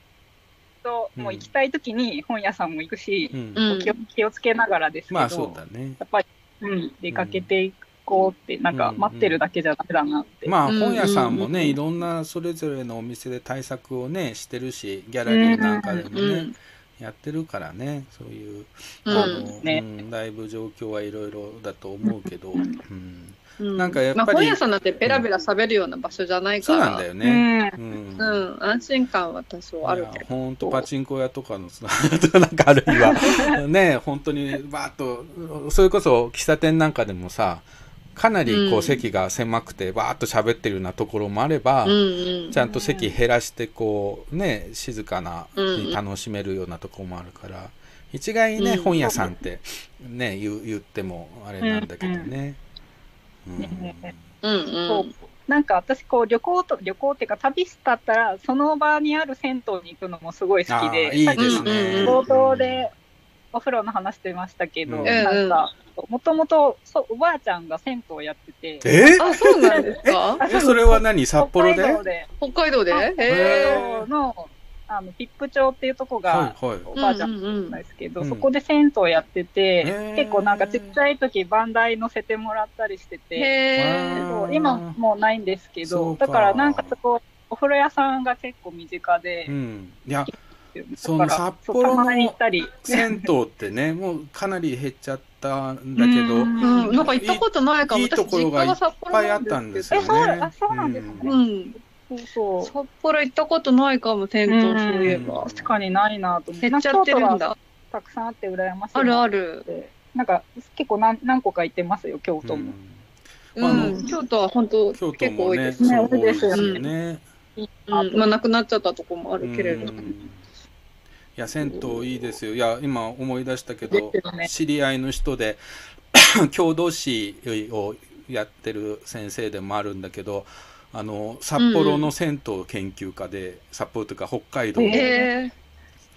ともう行きたい時に本屋さんも行くし、うん。気を気をつけながらですけど、まあそうだね。やっぱり、うん、出かけていこうって、なんか待ってるだけじゃダメだなって。まあ本屋さんもね、うんいろんなそれぞれのお店で対策をね、してるし、ギャラリーなんかでもね、うんやってるからね、そういう、うん。あの、ね。うんだいぶ状況はいろいろだと思うけど、うん。うん。なんかやっまあ、ぱり、本屋さんなんてベラベラ喋るような場所じゃないから。そうなんだよね。うん。うん、安心感は多少あるけど。ほんとパチンコ屋とかのさ、[LAUGHS] なんかあるいは、ね、本当にバーッと、それこそ喫茶店なんかでもさ、かなりこううん。席が狭くてバーッと喋ってるようなところもあれば、ちゃんと席減らしてこうね静かなうん。に楽しめるようなところもあるから、一概にね、うん。本屋さんってね言う言ってもあれなんだけどね。うんうん。そう。なんか私こう旅行と旅行っていうか旅したったらその場にある銭湯に行くのもすごい好きでいいですね。でお風呂の話してましたけど、うんなんかもともとおばあちゃんが銭湯やってて。えあ、そうなんですか？え？それは何？札幌で？北海道で？北海道で北へ海道のあの、ピップ町っていうとこが、はいはい。おばあちゃんなんですけど、うんうんそこで銭湯やってて、ー結構なんかちっちゃい時バンダイ乗せてもらったりしてて、へそう今もうないんですけど、だからなんかそこ、お風呂屋さんが結構身近で、うん。いや、だそのから札幌そうたまに行のったり。銭湯ってね、[LAUGHS] もうかなり減っちゃったんだけど、うん、なんか行ったことないかも。いいところがいっぱいあったんですよね。え、そうあそうなんですね。うん。そうそう。札幌行ったことないかも、銭湯、そういえば。確かにないなと思って。減っちゃってるんだ。たくさんあって羨ましいなあるある。なんか結構何何個か行ってますよ、京都も。うん、京都は本当京都結構多いですそう多いですよね多いですよね。うん、まあ、なくなっちゃったとこもあるけれど。いや、銭湯いいですよ。いや、今思い出したけどね。知り合いの人で、郷土史をやってる先生でもあるんだけど、あの、札幌の銭湯研究家で、札幌というか北海道の、ええ。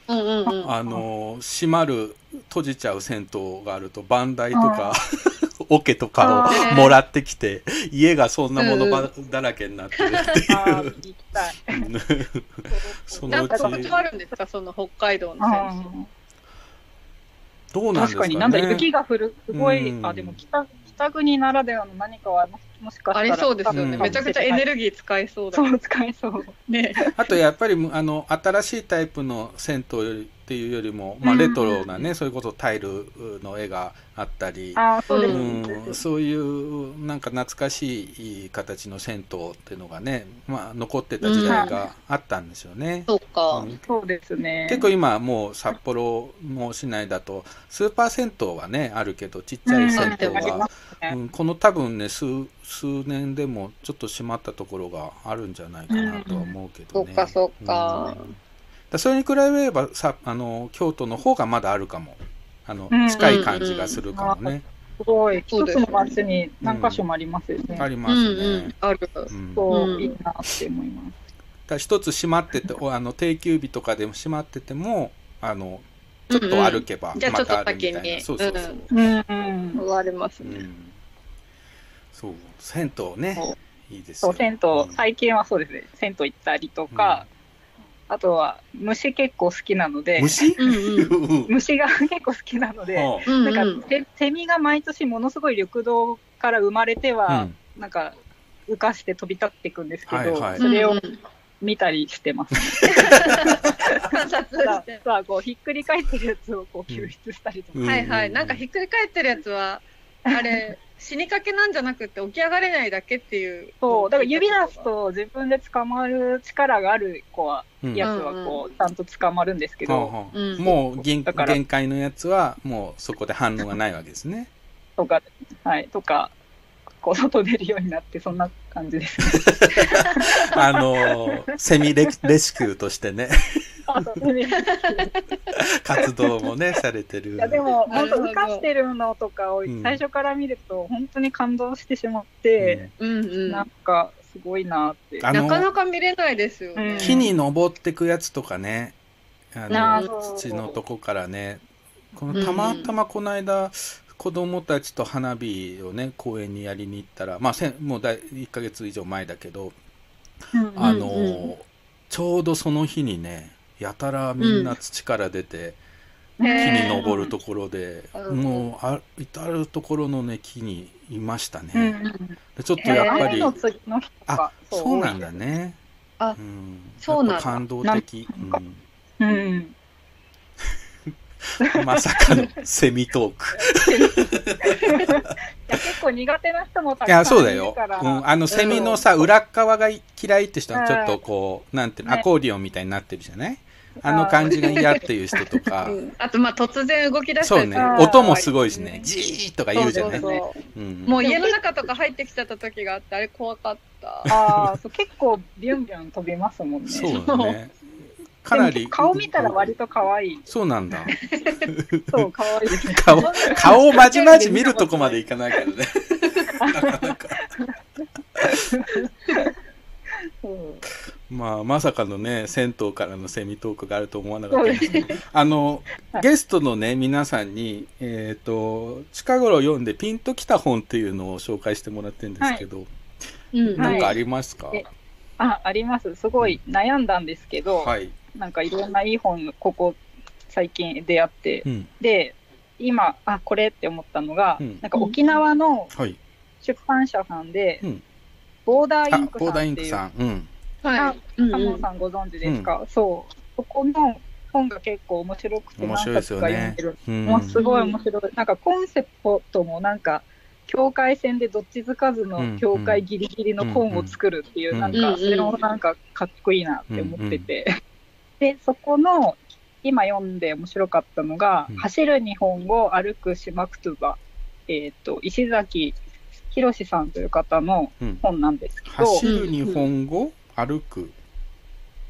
うんうんうん。あの、閉まる、閉じちゃう銭湯があると、バンダイとか、[LAUGHS] 桶とかをもらってきて、家がそんなものばだらけになってるっていう。[LAUGHS] [LAUGHS] そのうちなんか特徴あるんですか、その北海道の選どうなんですかね？確かになんだ雪が降る、すごい、うんあ、でも北北国ならではの何かはももしかしたらありそうですよね。うんめちゃくちゃエネルギー使えそうだ。そう、使えそう。ね。あとやっぱりあの新しいタイプの銭湯よりっていうよりも、まあ、うんレトロなね、そういうことタイルの絵があったり、そうそういうなんか懐かしい形の銭湯っていうのがね、まあ、残ってた時代があったんですよね。そうか。そうですね。結構今もう札幌の市内だとスーパー銭湯はねあるけどちっちゃい銭湯が、うん。この多分ね数数年でもちょっと閉まったところがあるんじゃないかなとは思うけどね。そうか、そうか。だそれに比べればさあの京都の方がまだあるかも。あの、うん近い感じがするかもね、すごい。そうですね。一つの街に何箇所もありますよね。ありますね、うんうん、ある。うん。そう、うんいいなって思います。だから一つ閉まってておあの定休日とかでも閉まっててもあのちょっと歩けばじゃあちょっとまたあるみたいな、先に。そうそうそう、うん。うん。終わりますね。うん。そう。銭湯ね。いいですよ。そう、銭湯、最近はそうですね、銭湯行ったりとか、あとは虫結構好きなので、虫、うんうん。虫が結構好きなので、はうんなうんん。かセセミが毎年ものすごい緑道から生まれてあは、うん。なんか浮かして飛び立っていくんですけど、はいはい。それを見たりしてます。観察さして。さ [LAUGHS] あこうひっくり返ってるやつをこう救出したりとか、うん。はいはい。なんかひっくり返ってるやつは、あれ、死にかけなんじゃなくて起き上がれないだけっていう。そう。だから指出すと自分で捕まる力がある子は、うん。やつはこうちゃんと捕まるんですけど、はあはあうん。もう限限界のやつはもうそこで反応がないわけですね。[LAUGHS] とか、はい、とか、こう外出るようになって、そんな感じですね。[LAUGHS] あのセミレレスキューとしてね活動もねされてる。いやでも、本当浮かしてるのとかをうん最初から見ると、本当に感動してしまって、うんうん。なんか、すごいなって。なかなか見れないですよね。木に登ってくやつとかねああのー土のとこからねこのたまたまこの間子供たちと花火をね公園にやりに行ったらまあせんもうだい1ヶ月以上前だけどうんあのうん。うんちょうどその日にねやたらみんな土から出て木へー。に登るところでうん。もうあ至るところのね木にいましたうんうね。ん。でちょっとやっぱりあか、そう。なんだね。あうん、そうなん感動的。うん。うん。[LAUGHS] まさかのセミトーク。[LAUGHS] いや、結構苦手な人もたいや、くさんそうだよいるから。。うん、あの、セミのさ、裏側が嫌いって人はちょっとうんこう、なんていうの、ねアコーディオンみたいになってるじゃない？あの感じが嫌っていう人とか。[LAUGHS] うんあと、まあ、突然動き出したそうね。音もすごいしね、ジーとか言うじゃない？そうそうそううんもう家の中とか入ってきちゃった時があって、あれ怖かった。ああ、そう結構ビュンビュン飛びますもんね。そうだね。かなり。顔見たら割と可愛い。そうなんだ。[LAUGHS] そう、可愛いですね。顔、顔をまじまじ見るとこまでいかないからね。なかなか。まあ、まさかのね、銭湯からのセミトークがあると思わなかったですけど、あの、ゲストのね、皆さんに、えっ、と、近頃読んでピンときた本っていうのを紹介してもらってるんですけど、うんなんかありますか、えあ、あります。すごい悩んだんですけど、はい。なんかいろんないい本、ここ最近出会って、うん。で、今、あ、これって思ったのが、うんなんか沖縄のはい。出版社さんで、うんボーダーイあ、ンクさんボーダーインっていう、クさん。うん。あはい。うんカモンさんご存知ですか、そう。そこの本が結構面白くて何冊か読んでる。。うん。もうすごい面白い。なんかコンセプトもなんか、境界線でどっちつかずの境界ギリギリの本を作るっていう、うんなんか、うんそれもなんかかっこいいなって思ってて。で、そこの、今読んで面白かったのが、うん走る日本語、歩くシマクトゥバ。えっ、と、石崎博さんという方のうん本なんですけど、走る日本語、歩く？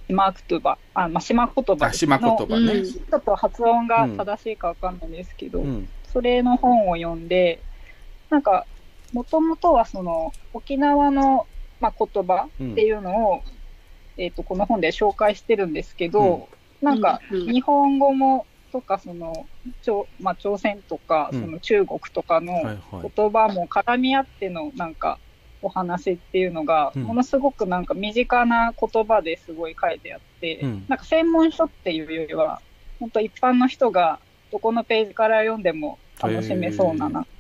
シマクトゥバ。あ、まあ、島言葉あ、島言葉ね。うんちょっと発音が正しいかわかんないんですけど、うん。それの本を読んで、なんか、もともとはその、沖縄の、まあ、言葉っていうのを、えっ、と、この本で紹介してるんですけど、なんか、うん。うん。日本語も、とか、その、朝まあ、朝鮮とか、うん。その中国とかの。言葉も絡み合っての、なんか、お話っていうのが、うん。ものすごくなんか身近な言葉ですごい書いてあって、うん。なんか専門書っていうよりは、本当一般の人がどこのページから読んでも楽しめそうなな内容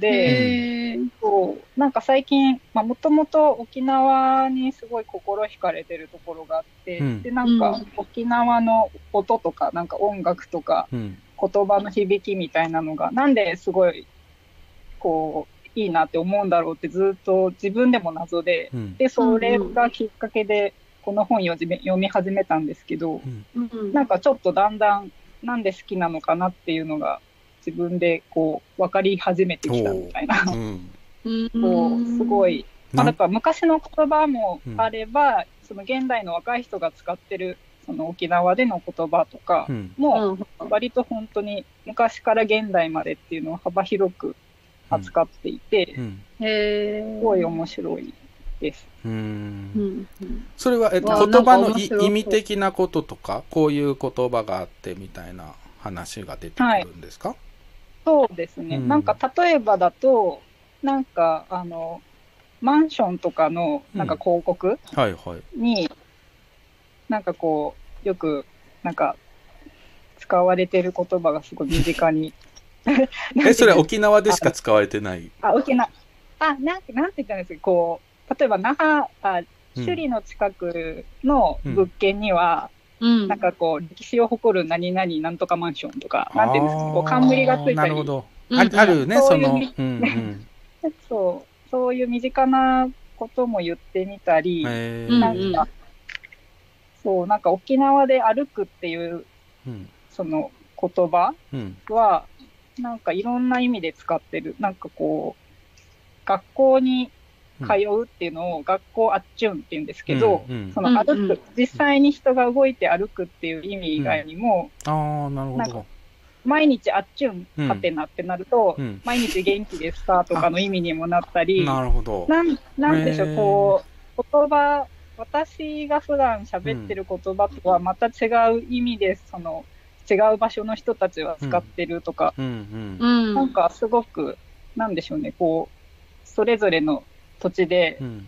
で、へーそうなんか最近、もともと沖縄にすごい心惹かれてるところがあって、うん。で、なんかうん。沖縄の音とか、なんか音楽とか、うん。言葉の響きみたいなのが、なんですごい、こう、いいなって思うんだろうってずっと自分でも謎で、うん。で、それがきっかけで、この本読み読み始めたんですけど、うん。なんかちょっとだんだん、なんで好きなのかなっていうのが、自分でこう、分かり始めてきたみたいな。うん。うんこう、すごい、まあ、なだから昔の言葉もあれば、その現代の若い人が使ってる、その沖縄での言葉とかうん。も、割と本当に昔から現代までっていうのを幅広く扱っていて、すごい面白いです。う。うんんそれは、えっと、言葉の意味的なこととか、こういう言葉があってみたいな話が出てくるんですか、そうですね。うんなんか例えばだと、なんかあの、マンションとかのなんか広告はいはい。に、なんかこう、よく、なんか、使われてる言葉がすごい身近に。[LAUGHS] え、それは沖縄でしか使われてない？あ、沖縄。あ、なんて、なんて言ったんですか、こう、例えば那覇、あ、うん首里の近くの物件には、うんなんかこう、歴史を誇る何々なんとかマンションとか、なんていうんですか、こう、冠がついたりなるほ、ど。うんああるね、その、うんうん。そう、そういう身近なことも言ってみたり、なんか、そう、なんか沖縄で歩くっていう、うん。その言葉うん。は、なんかいろんな意味で使ってる。なんかこう、学校に通うっていうのを学校あっちゅんって言うんですけど、うんうん。その歩く、うん。うん実際に人が動いて歩くっていう意味以外にも、ああ、なるほど。毎日あっちゅん、うんはてなってなると、うん。毎日元気ですかとかの意味にもなったり、なるほど。なん、なんでしょう、こう、言葉、私が普段喋ってる言葉とはまた違う意味で、その、違う場所の人たちは使ってるとか、うん。ううん。ん。なんかすごく、なんでしょうね、こう、それぞれの土地でうん。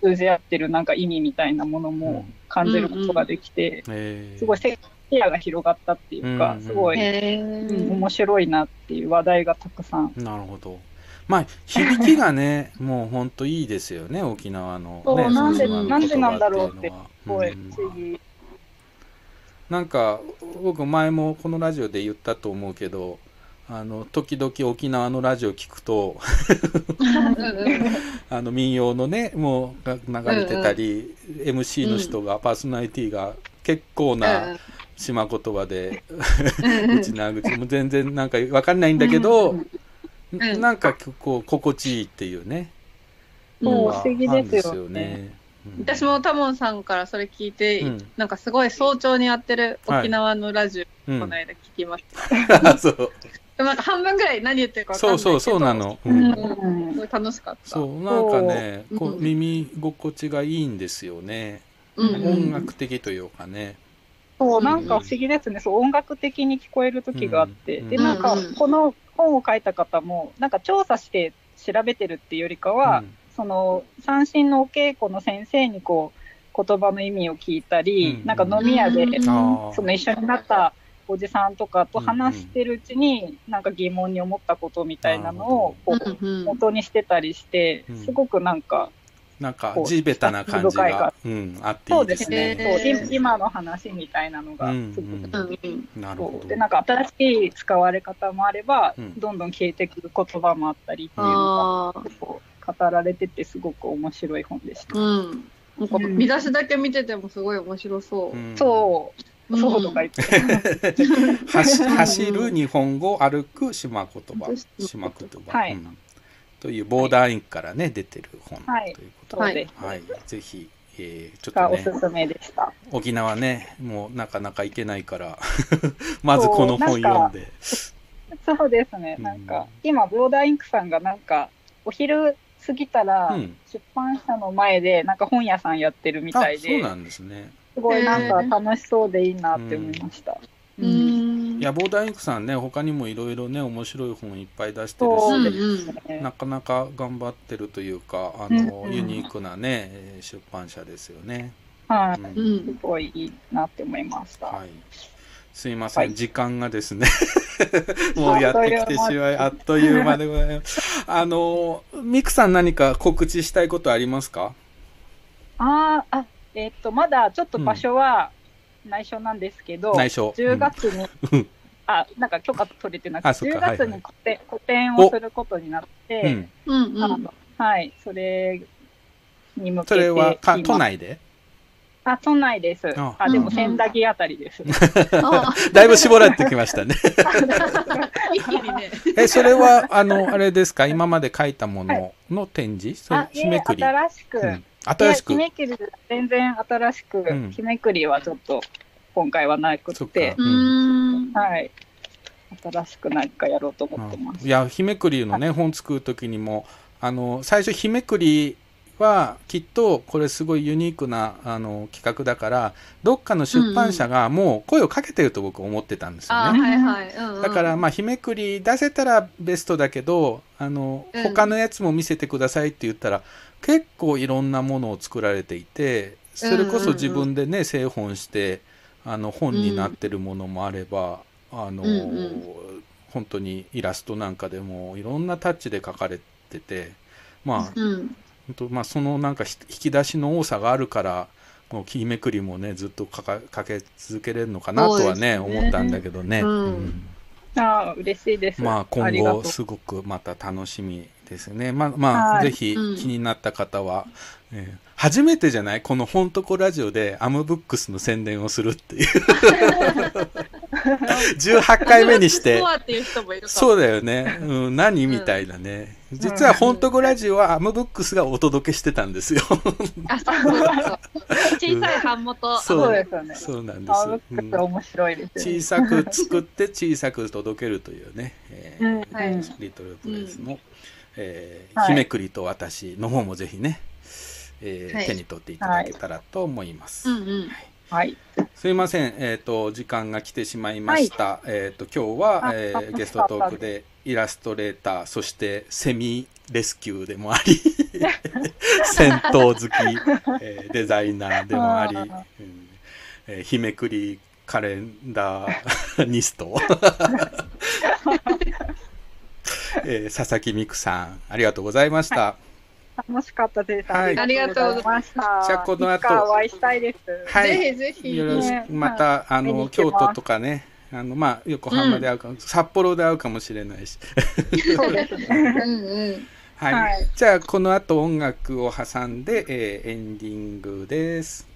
通じ合ってるなんか意味みたいなものも感じることができて、えーすごい視野が広がったっていうか、うんすごい、面白いなっていう話題がたくさん。なるほど。まあ、響きがね、もう本当いいですよね、沖縄の、ね。そう、なんで、なんでなんだろうって、すご。なんか、僕前もこのラジオで言ったと思うけど、あの、時々沖縄のラジオ聞くと、あの民謡のね、もうが流れてたり、MC の人が、パーソナリティが結構な島言葉で、うちなぐちも全然なんかわかんないんだけど、ん。なんかこう、心地いいっていうね。そう不思議ですよね。ね。私もタモンさんからそれ聞いて、うん。なんかすごい早朝にやってる沖縄のラジオ、うん。この間聞きました。[LAUGHS] そう。でもなんか半分ぐらい何言ってるか分かんないけど。そうそう、そうなの。ううんん。すごい楽しかった。そう、なんかね、こう耳心地がいいんですよね。うん音楽的というかね。そう、なんか不思議ですね。そう、音楽的に聞こえる時があって。うんで、なんかうん、この本を書いた方も、なんか調査して調べてるっていうよりかは、うんその、三振のお稽古の先生にこう、言葉の意味を聞いたり、うんなんか飲み屋で、その一緒になったおじさんとかと話してるうちに、なんか疑問に思ったことみたいなのをこう元にしてたりして、うん。すごくなんか、なんか地べたな感じが、うん、あっていそいうでですすね、ね。そうい今の話みたいなのがうんすごく、なるほど。そうで、なんか新しい使われ方もあれば、うん。どんどん消えてくる言葉もあったりっていうのが、語られててすごく面白い本でした。うん。なん。か見出しだけ見ててもすごい面白そう。そう、そうとか言って。走 [LAUGHS] 走る日本語歩く島言葉。島言葉、はいうんというボーダーインクからね出てる本。はい。ということで、そうですはい、ぜひ、えーちょっがとね。おすすめでした。沖縄ねもうなかなか行けないから。[LAUGHS] まずこの本読んで。そうですね、なんか、今、ボーダーインクさんがなんか、お昼過ぎたらうん、出版社の前で、なんか本屋さんやってるみたいで、あそうなんですねすごいなんか楽しそうでいいなって思いました。いやボーダーインクさんね他にもいろいろね面白い本いっぱい出してるし、ね。なかなか頑張ってるというかあの、うんユニークなねえー出版社ですよね。はい、すごいいいなって思いました。はい。すいません、時間がですね [LAUGHS] もうやってきてしまいあっという間でございます。あのミクさん何か告知したいことありますか？あーあ、えっと、まだちょっと場所は内緒なんですけど、内緒10月に、うんあ、なんか許可取れてなくて、あそっか10月に個展,、個展をすることになって、うんはい、それに向けそてれはか今都内で？あ、都内です。ああ、でうんうんも千駄木あたりです。[LAUGHS] だいぶ絞られてきましたね。[LAUGHS] 一気にね。えそれはあのあれですか？今まで書いたものの展示？それあ、いえ日めくり。新しく、うん新しく。日めくり全然新しく、ん。日めくりはちょっと今回はなくて、うん。はい。新しく何かやろうと思ってます。いや日めくりのね本作る時にもあの最初日めくりはきっとこれすごいユニークなあの企画だからどっかの出版社がもう声をかけてると僕思ってたんですよあ、ね。はいはい。うんうん。だからまあ日めくり出せたらベストだけどあのうん。他のやつも見せてくださいって言ったら結構いろんなものを作られていてそれこそ自分でね製本してあの本になってるものもあれば、あのうんうん本当にイラストなんかでもいろんなタッチで描かれててまあうん。本当まあそのなんかひ引き出しの多さがあるからもう日めくりもねずっとかかかけ続けれるのかなとはねね思ったんだけどね。うんうんあー嬉しいです。まあ今後すごくまた楽しみですね。まあまあ、はい。ぜひうん。気になった方は、えー初めてじゃないこの「ほんとこラジオ」でアムブックスの宣伝をするっていう。[LAUGHS] 18回目にして。そうだよね、うん、何みたいなね、実は「ほんとこラジオ」はアムブックスがお届けしてたんですよ。あ、そうそうそう。小さい版元。そう。ですよね。そうなんですアーブックス面白いですよね。小さく作って小さく届けるというね、えーうん。はい。リトルプレイスの、えーはい。日めくりと私の方もぜひね、えーはい。手に取っていただけたらと思います。うんうん。はい。すいません、えっ、と、時間が来てしまいました。えっ、と、今日は、あえーゲストトークでイラストレーター、そしてセミレスキューでもあり、[LAUGHS] 戦闘好き、えーデザイナーでもあり、うん。えー日めくりカレンダーニスト、[LAUGHS] [LAUGHS] えー佐々木美久さん、ありがとうございました。楽しかったです。はいありがとうございました。じゃあこの後お会いしたいです。はいぜひぜひ。よろしねく、また、あの、京都とかね、あの、まあ、横浜で会うかも、札幌で会うかもしれないし。そうですね。うんうん。[LAUGHS] はい、はいじゃあこの後音楽を挟んで、えーエンディングです。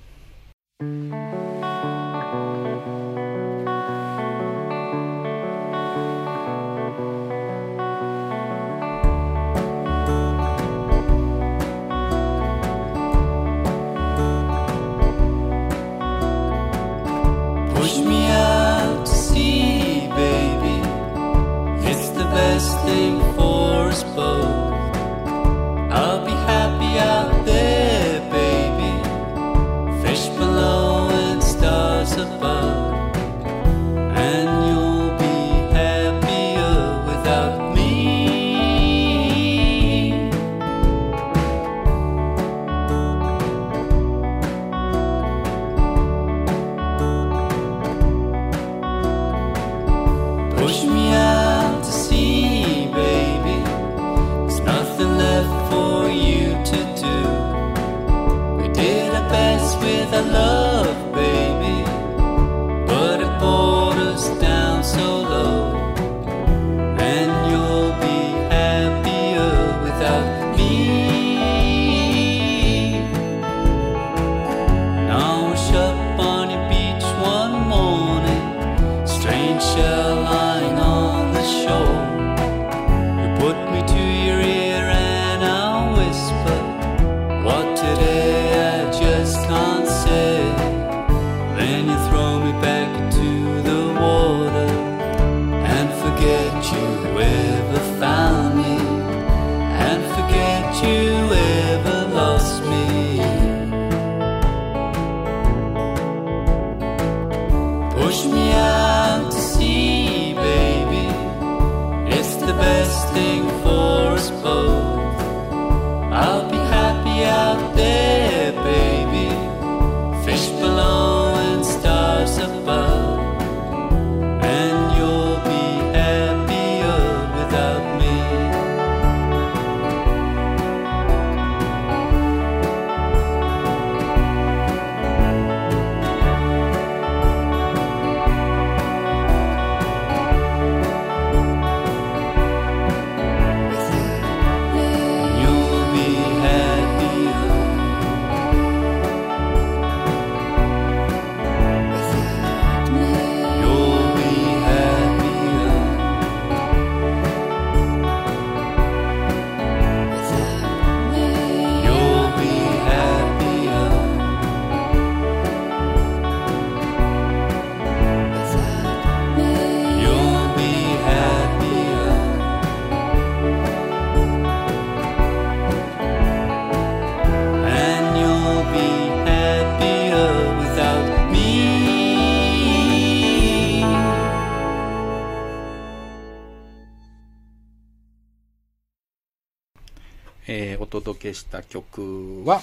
えーお届けした曲は、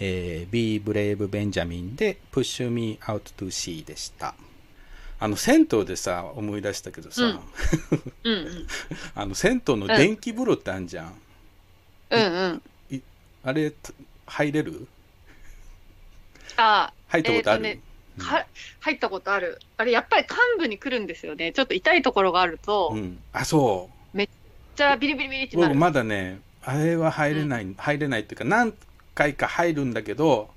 えー、Be Brave Benjamin で Push Me Out to Sea でした。あの、銭湯でさ、思い出したけどさ、うんうんうん。[LAUGHS] あの、銭湯の電気風呂ってあんじゃん。うんうん。いあれ、た入れる？あ入ったことある、えーとねは入ったことある。あれ、やっぱり幹部に来るんですよね。ちょっと痛いところがあると、うん。あ、そう。めっちゃビリビリビリってなる。僕まだね、あれは入れない、入れないっていうか、何回か入るんだけど、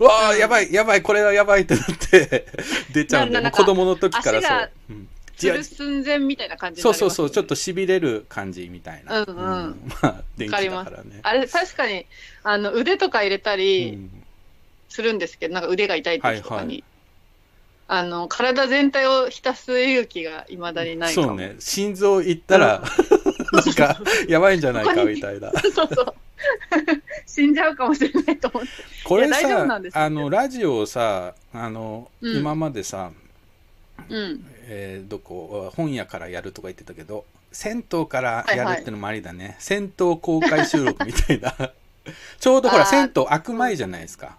うわあ、やばい、やばい、これはやばいってなって、[LAUGHS] 出ちゃうんだよね。ななんか子供の時からそう。うんする寸前みたいな感じになりますそうそうそう、ちょっとしびれる感じみたいな。うんうん。まあ、電気だからね。あれ、確かに、あの、腕とか入れたりするんですけど、なんか腕が痛い時とかに。はいはいあの、体全体を浸す勇気が未だにない。そうね、心臓いったら、なんか、やばいんじゃないかみたいな。そうそう。死んじゃうかもしれないと思って。これさあの、ラジオをさ、あの、うん今までさ、うん。えーどこ、本屋からやるとか言ってたけど、銭湯からやるってのもありだね。銭湯公開収録みたいな。[LAUGHS] ちょうどほら、銭湯開く前じゃないですか。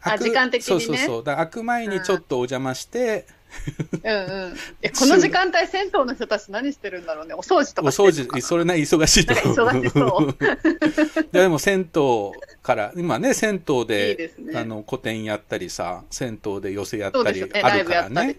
あ時間的にねそうそうそう。だ開く前にちょっとお邪魔して、うんうん。え、この時間帯、銭湯の人たち何してるんだろうね。お掃除とおかしてる掃除、それな忙しいと思う。忙しそ [LAUGHS] でも銭湯から、今ね、銭湯でねあの古典やったりさ、銭湯で寄せやったり。あるからね。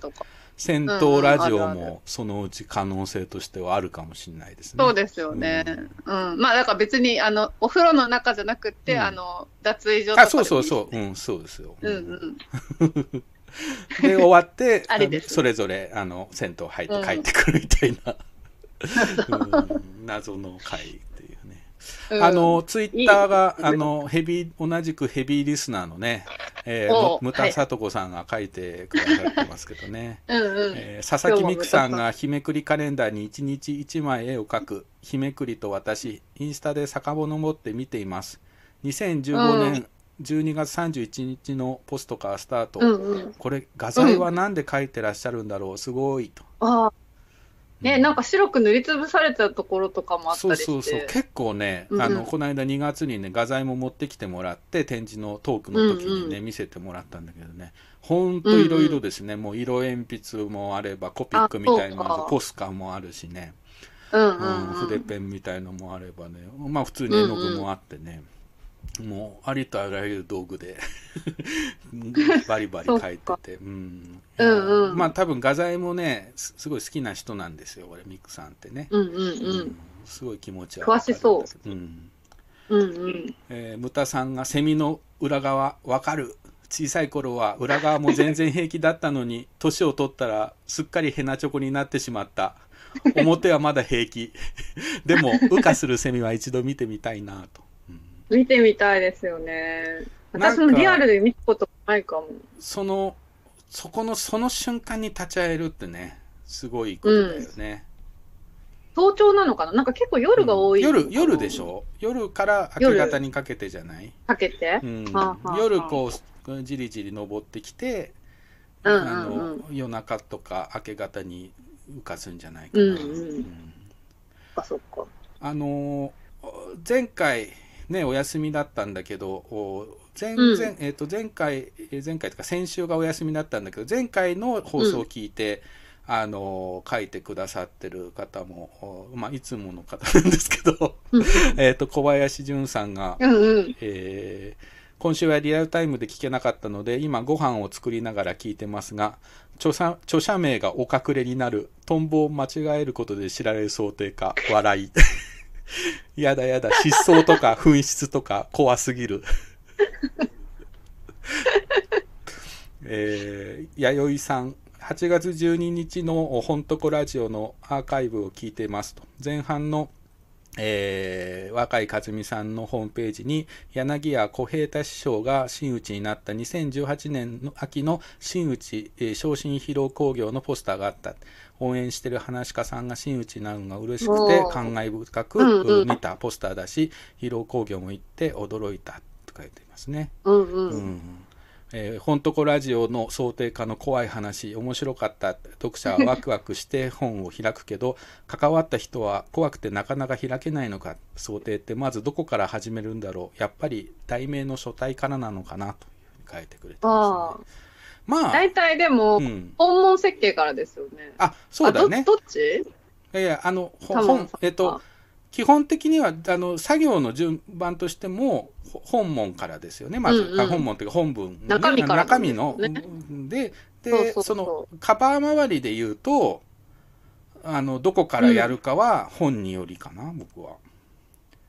銭湯ラジオもそのうち可能性としてはあるかもしれないですね。そうですよね。うん。まあ、だから別に、あの、お風呂の中じゃなくて、うんあの、脱衣所とかあ、でもいいそうそうそう。うん、そうですよ。うんうん。[LAUGHS] [LAUGHS] で、終わって、ありですそれぞれ、あの、銭湯入うん。って帰ってくるみたいな、[LAUGHS] う。ん謎の回っていうね。うん。あの、ツイッターが、いい。あの、ヘビー、同じくヘビーリスナーのね、えー、おうむむたさとこさんが書いてくださってますけどね。[LAUGHS] うんうん。えー佐々木美久さんが日めくりカレンダーに1日1枚絵を描く日めくりと私インスタで遡って見ています。2015年12月31日のポストからスタート、うんうん。これ画材は何で描いてらっしゃるんだろう？すごいと、ああ。ね、なんか白く塗りつぶされたところとかもあったそうりして。そうそう結構ね、うんうん。あのこの間2月にね画材も持ってきてもらって展示のトークの時にね、うん見せてもらったんだけどね。ほんといろいろですね、もう色鉛筆もあればコピックみたいなあそうか。ポスカもあるしね、うんうんうん。うん。筆ペンみたいのもあればね。まあ普通に絵の具もあってね、もうありとあらゆる道具で [LAUGHS] バリバリ描いてて。うん。うんうん。まあ多分画材もねすすごい好きな人なんですよ俺ミックさんってね、うんうんうん。すごい気持ちは詳しそう。う、うん。うんうん。えー、ムタさんがセミの裏側わかる。小さい頃は裏側も全然平気だったのに [LAUGHS] 年を取ったらすっかりヘナチョコになってしまった。[LAUGHS] 表はまだ平気。でも羽化するセミは一度見てみたいなと見てみたいですよね。私もリアルで見たことないかも。そのそこのその瞬間に立ち会えるってねすごいことだよね、早朝なのかな？なんか結構夜が多い。夜夜でしょ？夜から明け方にかけてじゃない？かけて、うん。はあはあはあ。夜こうじりじり登ってきて、うんうんうん。あの夜中とか明け方に浮かすんじゃないかな、うんうん。そっかそっか。あの前回ねお休みだったんだけどお前うん。前えっと前回え前回とか先週がお休みだったんだけど前回の放送を聞いて、あの書いてくださってる方も、おまあ、いつもの方なんですけど、[LAUGHS] えっと小林淳さんが、うんうん。えー今週はリアルタイムで聞けなかったので今ご飯を作りながら聞いてますが著者著者名がお隠れになるトンボを間違えることで知られる想定か笑い [LAUGHS] [LAUGHS] やだやだ失踪とか紛失とか [LAUGHS] 怖すぎる。[LAUGHS] えー、弥生さん8月12日の「ほんとこラジオ」のアーカイブを聞いてますと。前半のえー若い和美さんのホームページに柳家小平太師匠が真打ちになった2018年の秋の真打ち、えー昇進披露興行のポスターがあった応援してる話家さんが真打ちになるのが嬉しくて感慨深く、うんうん見たポスターだし披露興行も行って驚いたと書いていますね。うんうん。うんえー、ほんとこラジオの想定家の怖い話面白かった読者はワクワクして本を開くけど [LAUGHS] 関わった人は怖くてなかなか開けないのか想定ってまずどこから始めるんだろうやっぱり題名の書体からなのかなと書いてくれてああ。まあ大体でも、うん。本門設計からですよね。あそうだね。あどどっち？いやいやあの本えっと基本的にはあの作業の順番としてもほ本門からですよね。まず、うんうん。あ本門っていうか本文のね、中身から中身のね。ででそのカバー周りで言うとあのどこからやるかは本によりかな、僕は。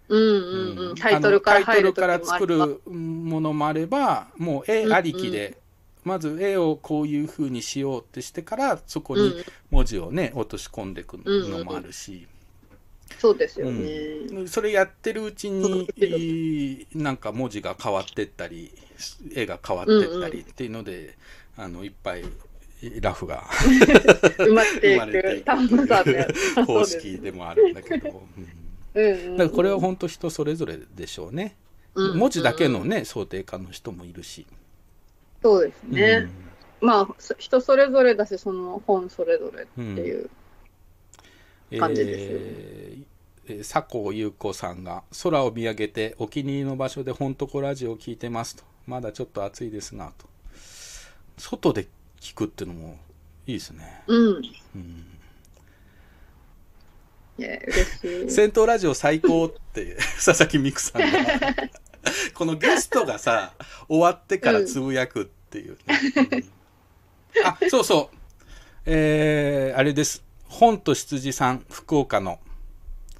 うんうんうん。タイトルからタイトルから作るものもあればもう絵ありきで、まず絵をこういう風にしようってしてからそこに文字をね落とし込んでいくのもあるし。そうですよね。うん。それやってるうちになんか文字が変わってったり絵が変わってったりっていうので、あのいっぱいラフが [LAUGHS] 生まれていく。方式でもあるんだけど、うん。うんうんだからこれは本当人それぞれでしょうね、うん文字だけのね想定家の人もいるし、そうですね。まあ、そ人それぞれだし、その本それぞれっていう。感じですよね。えーえー佐藤優子さんが空を見上げてお気に入りの場所でほんとこラジオを聞いてますと。まだちょっと暑いですがと。外で聞くっていうのもいいですね、うん。うん。しい。戦闘ラジオ最高って [LAUGHS] 佐々木美久さんが。[LAUGHS] このゲストがさ終わってからつぶやくっていうね、うん。あそうそう。えー、あれです本と羊さん福岡の。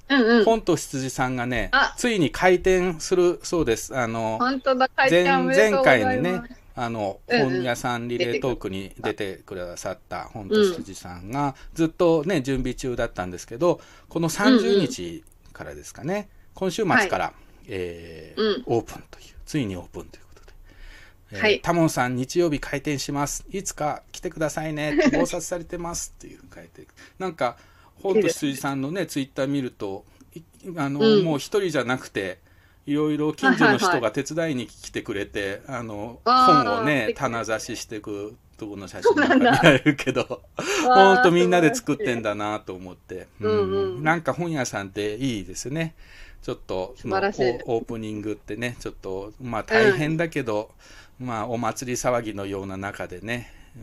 うんうん。本と羊さんがねあ。ついに開店するそうです。あの前前。回のねあのうんうん。本屋さんリレートークに出てくださった本と羊さんがずっとね準備中だったんですけどこの30日からですかね今週末から、えーうん。オープンというついにオープンというはい。タモンさん日曜日開店します。いつか来てくださいね。忙殺されてますっていう書いてなんか本と羊さんのねツイッター見るといあの、うん。もう一人じゃなくていろいろ近所の人はいはいはが手伝いに来てくれて、あのあー本をね棚差ししていくとこの写真なんか見られるけど、ほんとみんなで作ってんだなと思って、うんうんなんか本屋さんっていいですね。ちょっと、オオープニングってね、ちょっと、まあ大変だけど、まあお祭り騒ぎのような中でね、う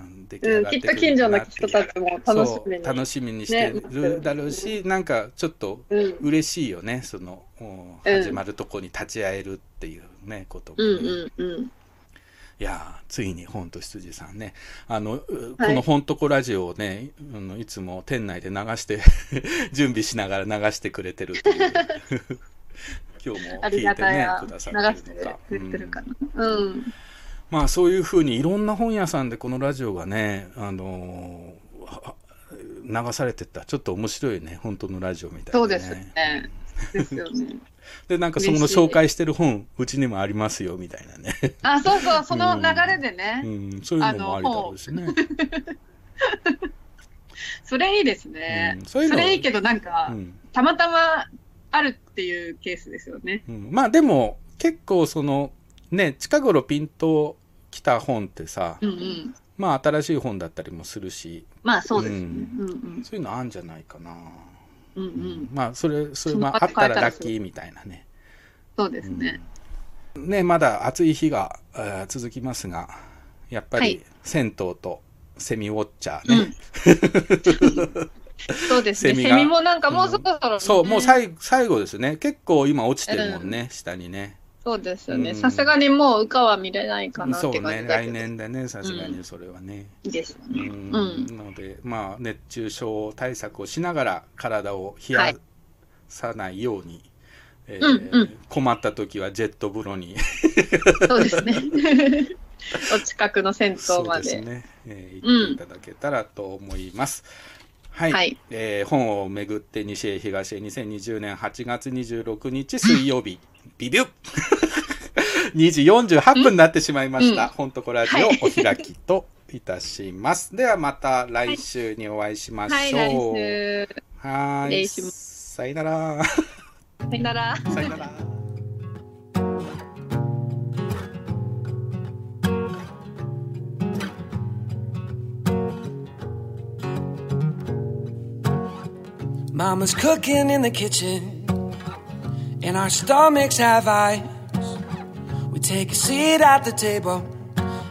んきっと近所の人たちも楽しみに。楽しみにしてるだろうし、なんかちょっとうん嬉しいよね、その、おうん。始まるとこに立ち会えるっていうね、こともね、うんうんうん。いやーついに本と羊さんね。あの、うはい。この本とこラジオをねあのいつも店内で流して [LAUGHS] 準備しながら流してくれてるっていう今日もあり聞いてねくださってるのかくれてるかな。うん。まあそういうふうにいろんな本屋さんでこのラジオがね、あのーは流されてったちょっと面白いね本当のラジオみたいな、ね、そうですね。ですよね。[LAUGHS] でなんかその紹介してる本うちにもありますよみたいなね、あ、そうそう、その流れでね。うん、そういうのもありだろうしね [LAUGHS] それいいですね。うんそういうのれいいけど、なんか、うんたまたまあるっていうケースですよね。うんまあでも結構そのね近頃ピンときた本ってさ、うんうん。まあ新しい本だったりもするしまあそうですね。んうんうん。そういうのあるんじゃないかな、うんうん。まあそれそれまああったらラッキーみたいなねそうですね。ねまだ暑い日が、えー続きますがやっぱりはい銭湯とセミウォッチャーね、[LAUGHS] そうですね。セミが。セミもなんかもうそろそろ、ね。そうもう最最後ですね。結構今落ちてるもんね、下にね。そうですよね。うん。さすがにもう羽化は見れないかなってそうね感じだけど。来年でねさすがにそれはね、いいですよね。うん。うん。のでまあ熱中症対策をしながら体を冷やさないように、えーうんうん。困った時はジェット風呂に。そうですね。[LAUGHS] お近くの銭湯そうまで。ですね、えー行っていただけたらと思います。はい、はいえー本をめぐって西へ東へ2020年8月26日水曜日、ビビュッ [LAUGHS] 2時48分になってしまいました。うん本とこラジオお開きといたします。[LAUGHS] ではまた来週にお会いしましょう。はい。はーい。さよなら。さよなら。さよなら。Mama's cooking in the kitchen, and our stomachs have eyes. We take a seat at the table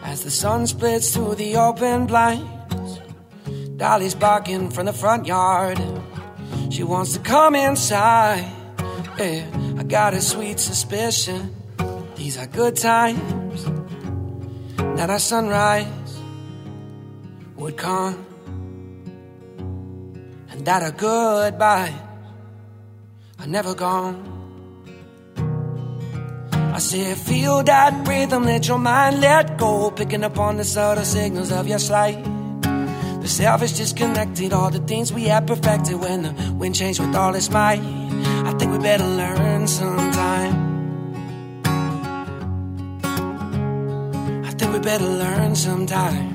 as the sun splits through the open blinds. Dolly's barking from the front yard. She wants to come inside. Yeah, I got a sweet suspicion. These are good times. That our sunrise would come that our goodbye are never gone. I say, feel that rhythm, let your mind let go, picking up on the subtle signals of your slide. The self is disconnected, all the things we had perfected when the wind changed with all its might. I think we better learn sometime. I think we better learn sometime.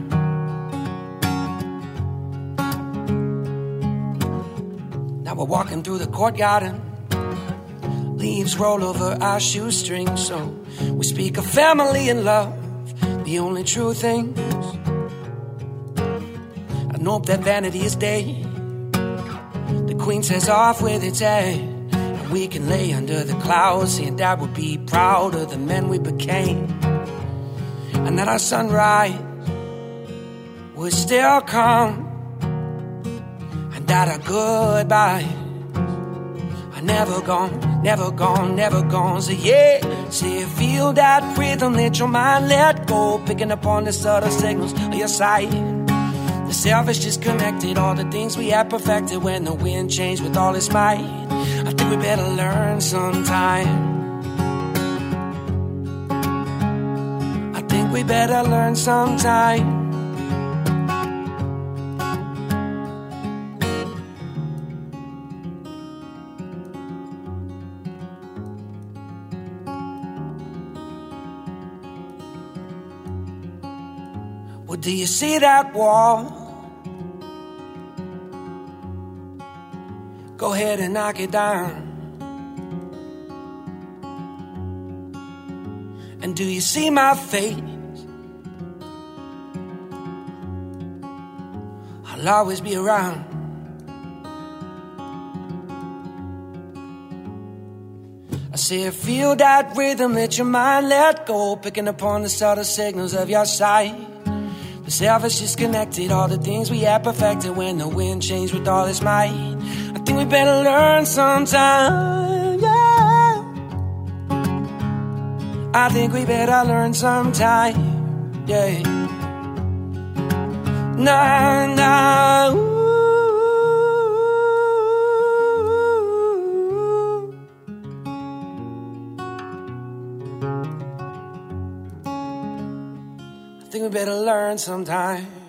We're walking through the courtyard and leaves roll over our shoestrings. So we speak of family and love, the only true things. I know that vanity is dead. The queen says off with its head. And we can lay under the clouds, saying that we'll be proud of the men we became. And that our sunrise would still come and that our goodbye I never gone, never gone, never gone. So yeah, say feel that rhythm, let your mind let go, picking up on the subtle signals of your sight. The self is disconnected, all the things we had perfected when the wind changed with all its might. I think we better learn sometime. I think we better learn sometime. Do you see that wall? Go ahead and knock it down. And do you see my face? I'll always be around. I say, feel that rhythm, let your mind let go, picking up on the subtle signals of your sight. The self is disconnected, all the things we had perfected when the wind changed with all its might. I think we better learn sometime, yeah. I think we better learn sometime, yeah. Nah, nah, ooh. Better learn sometime.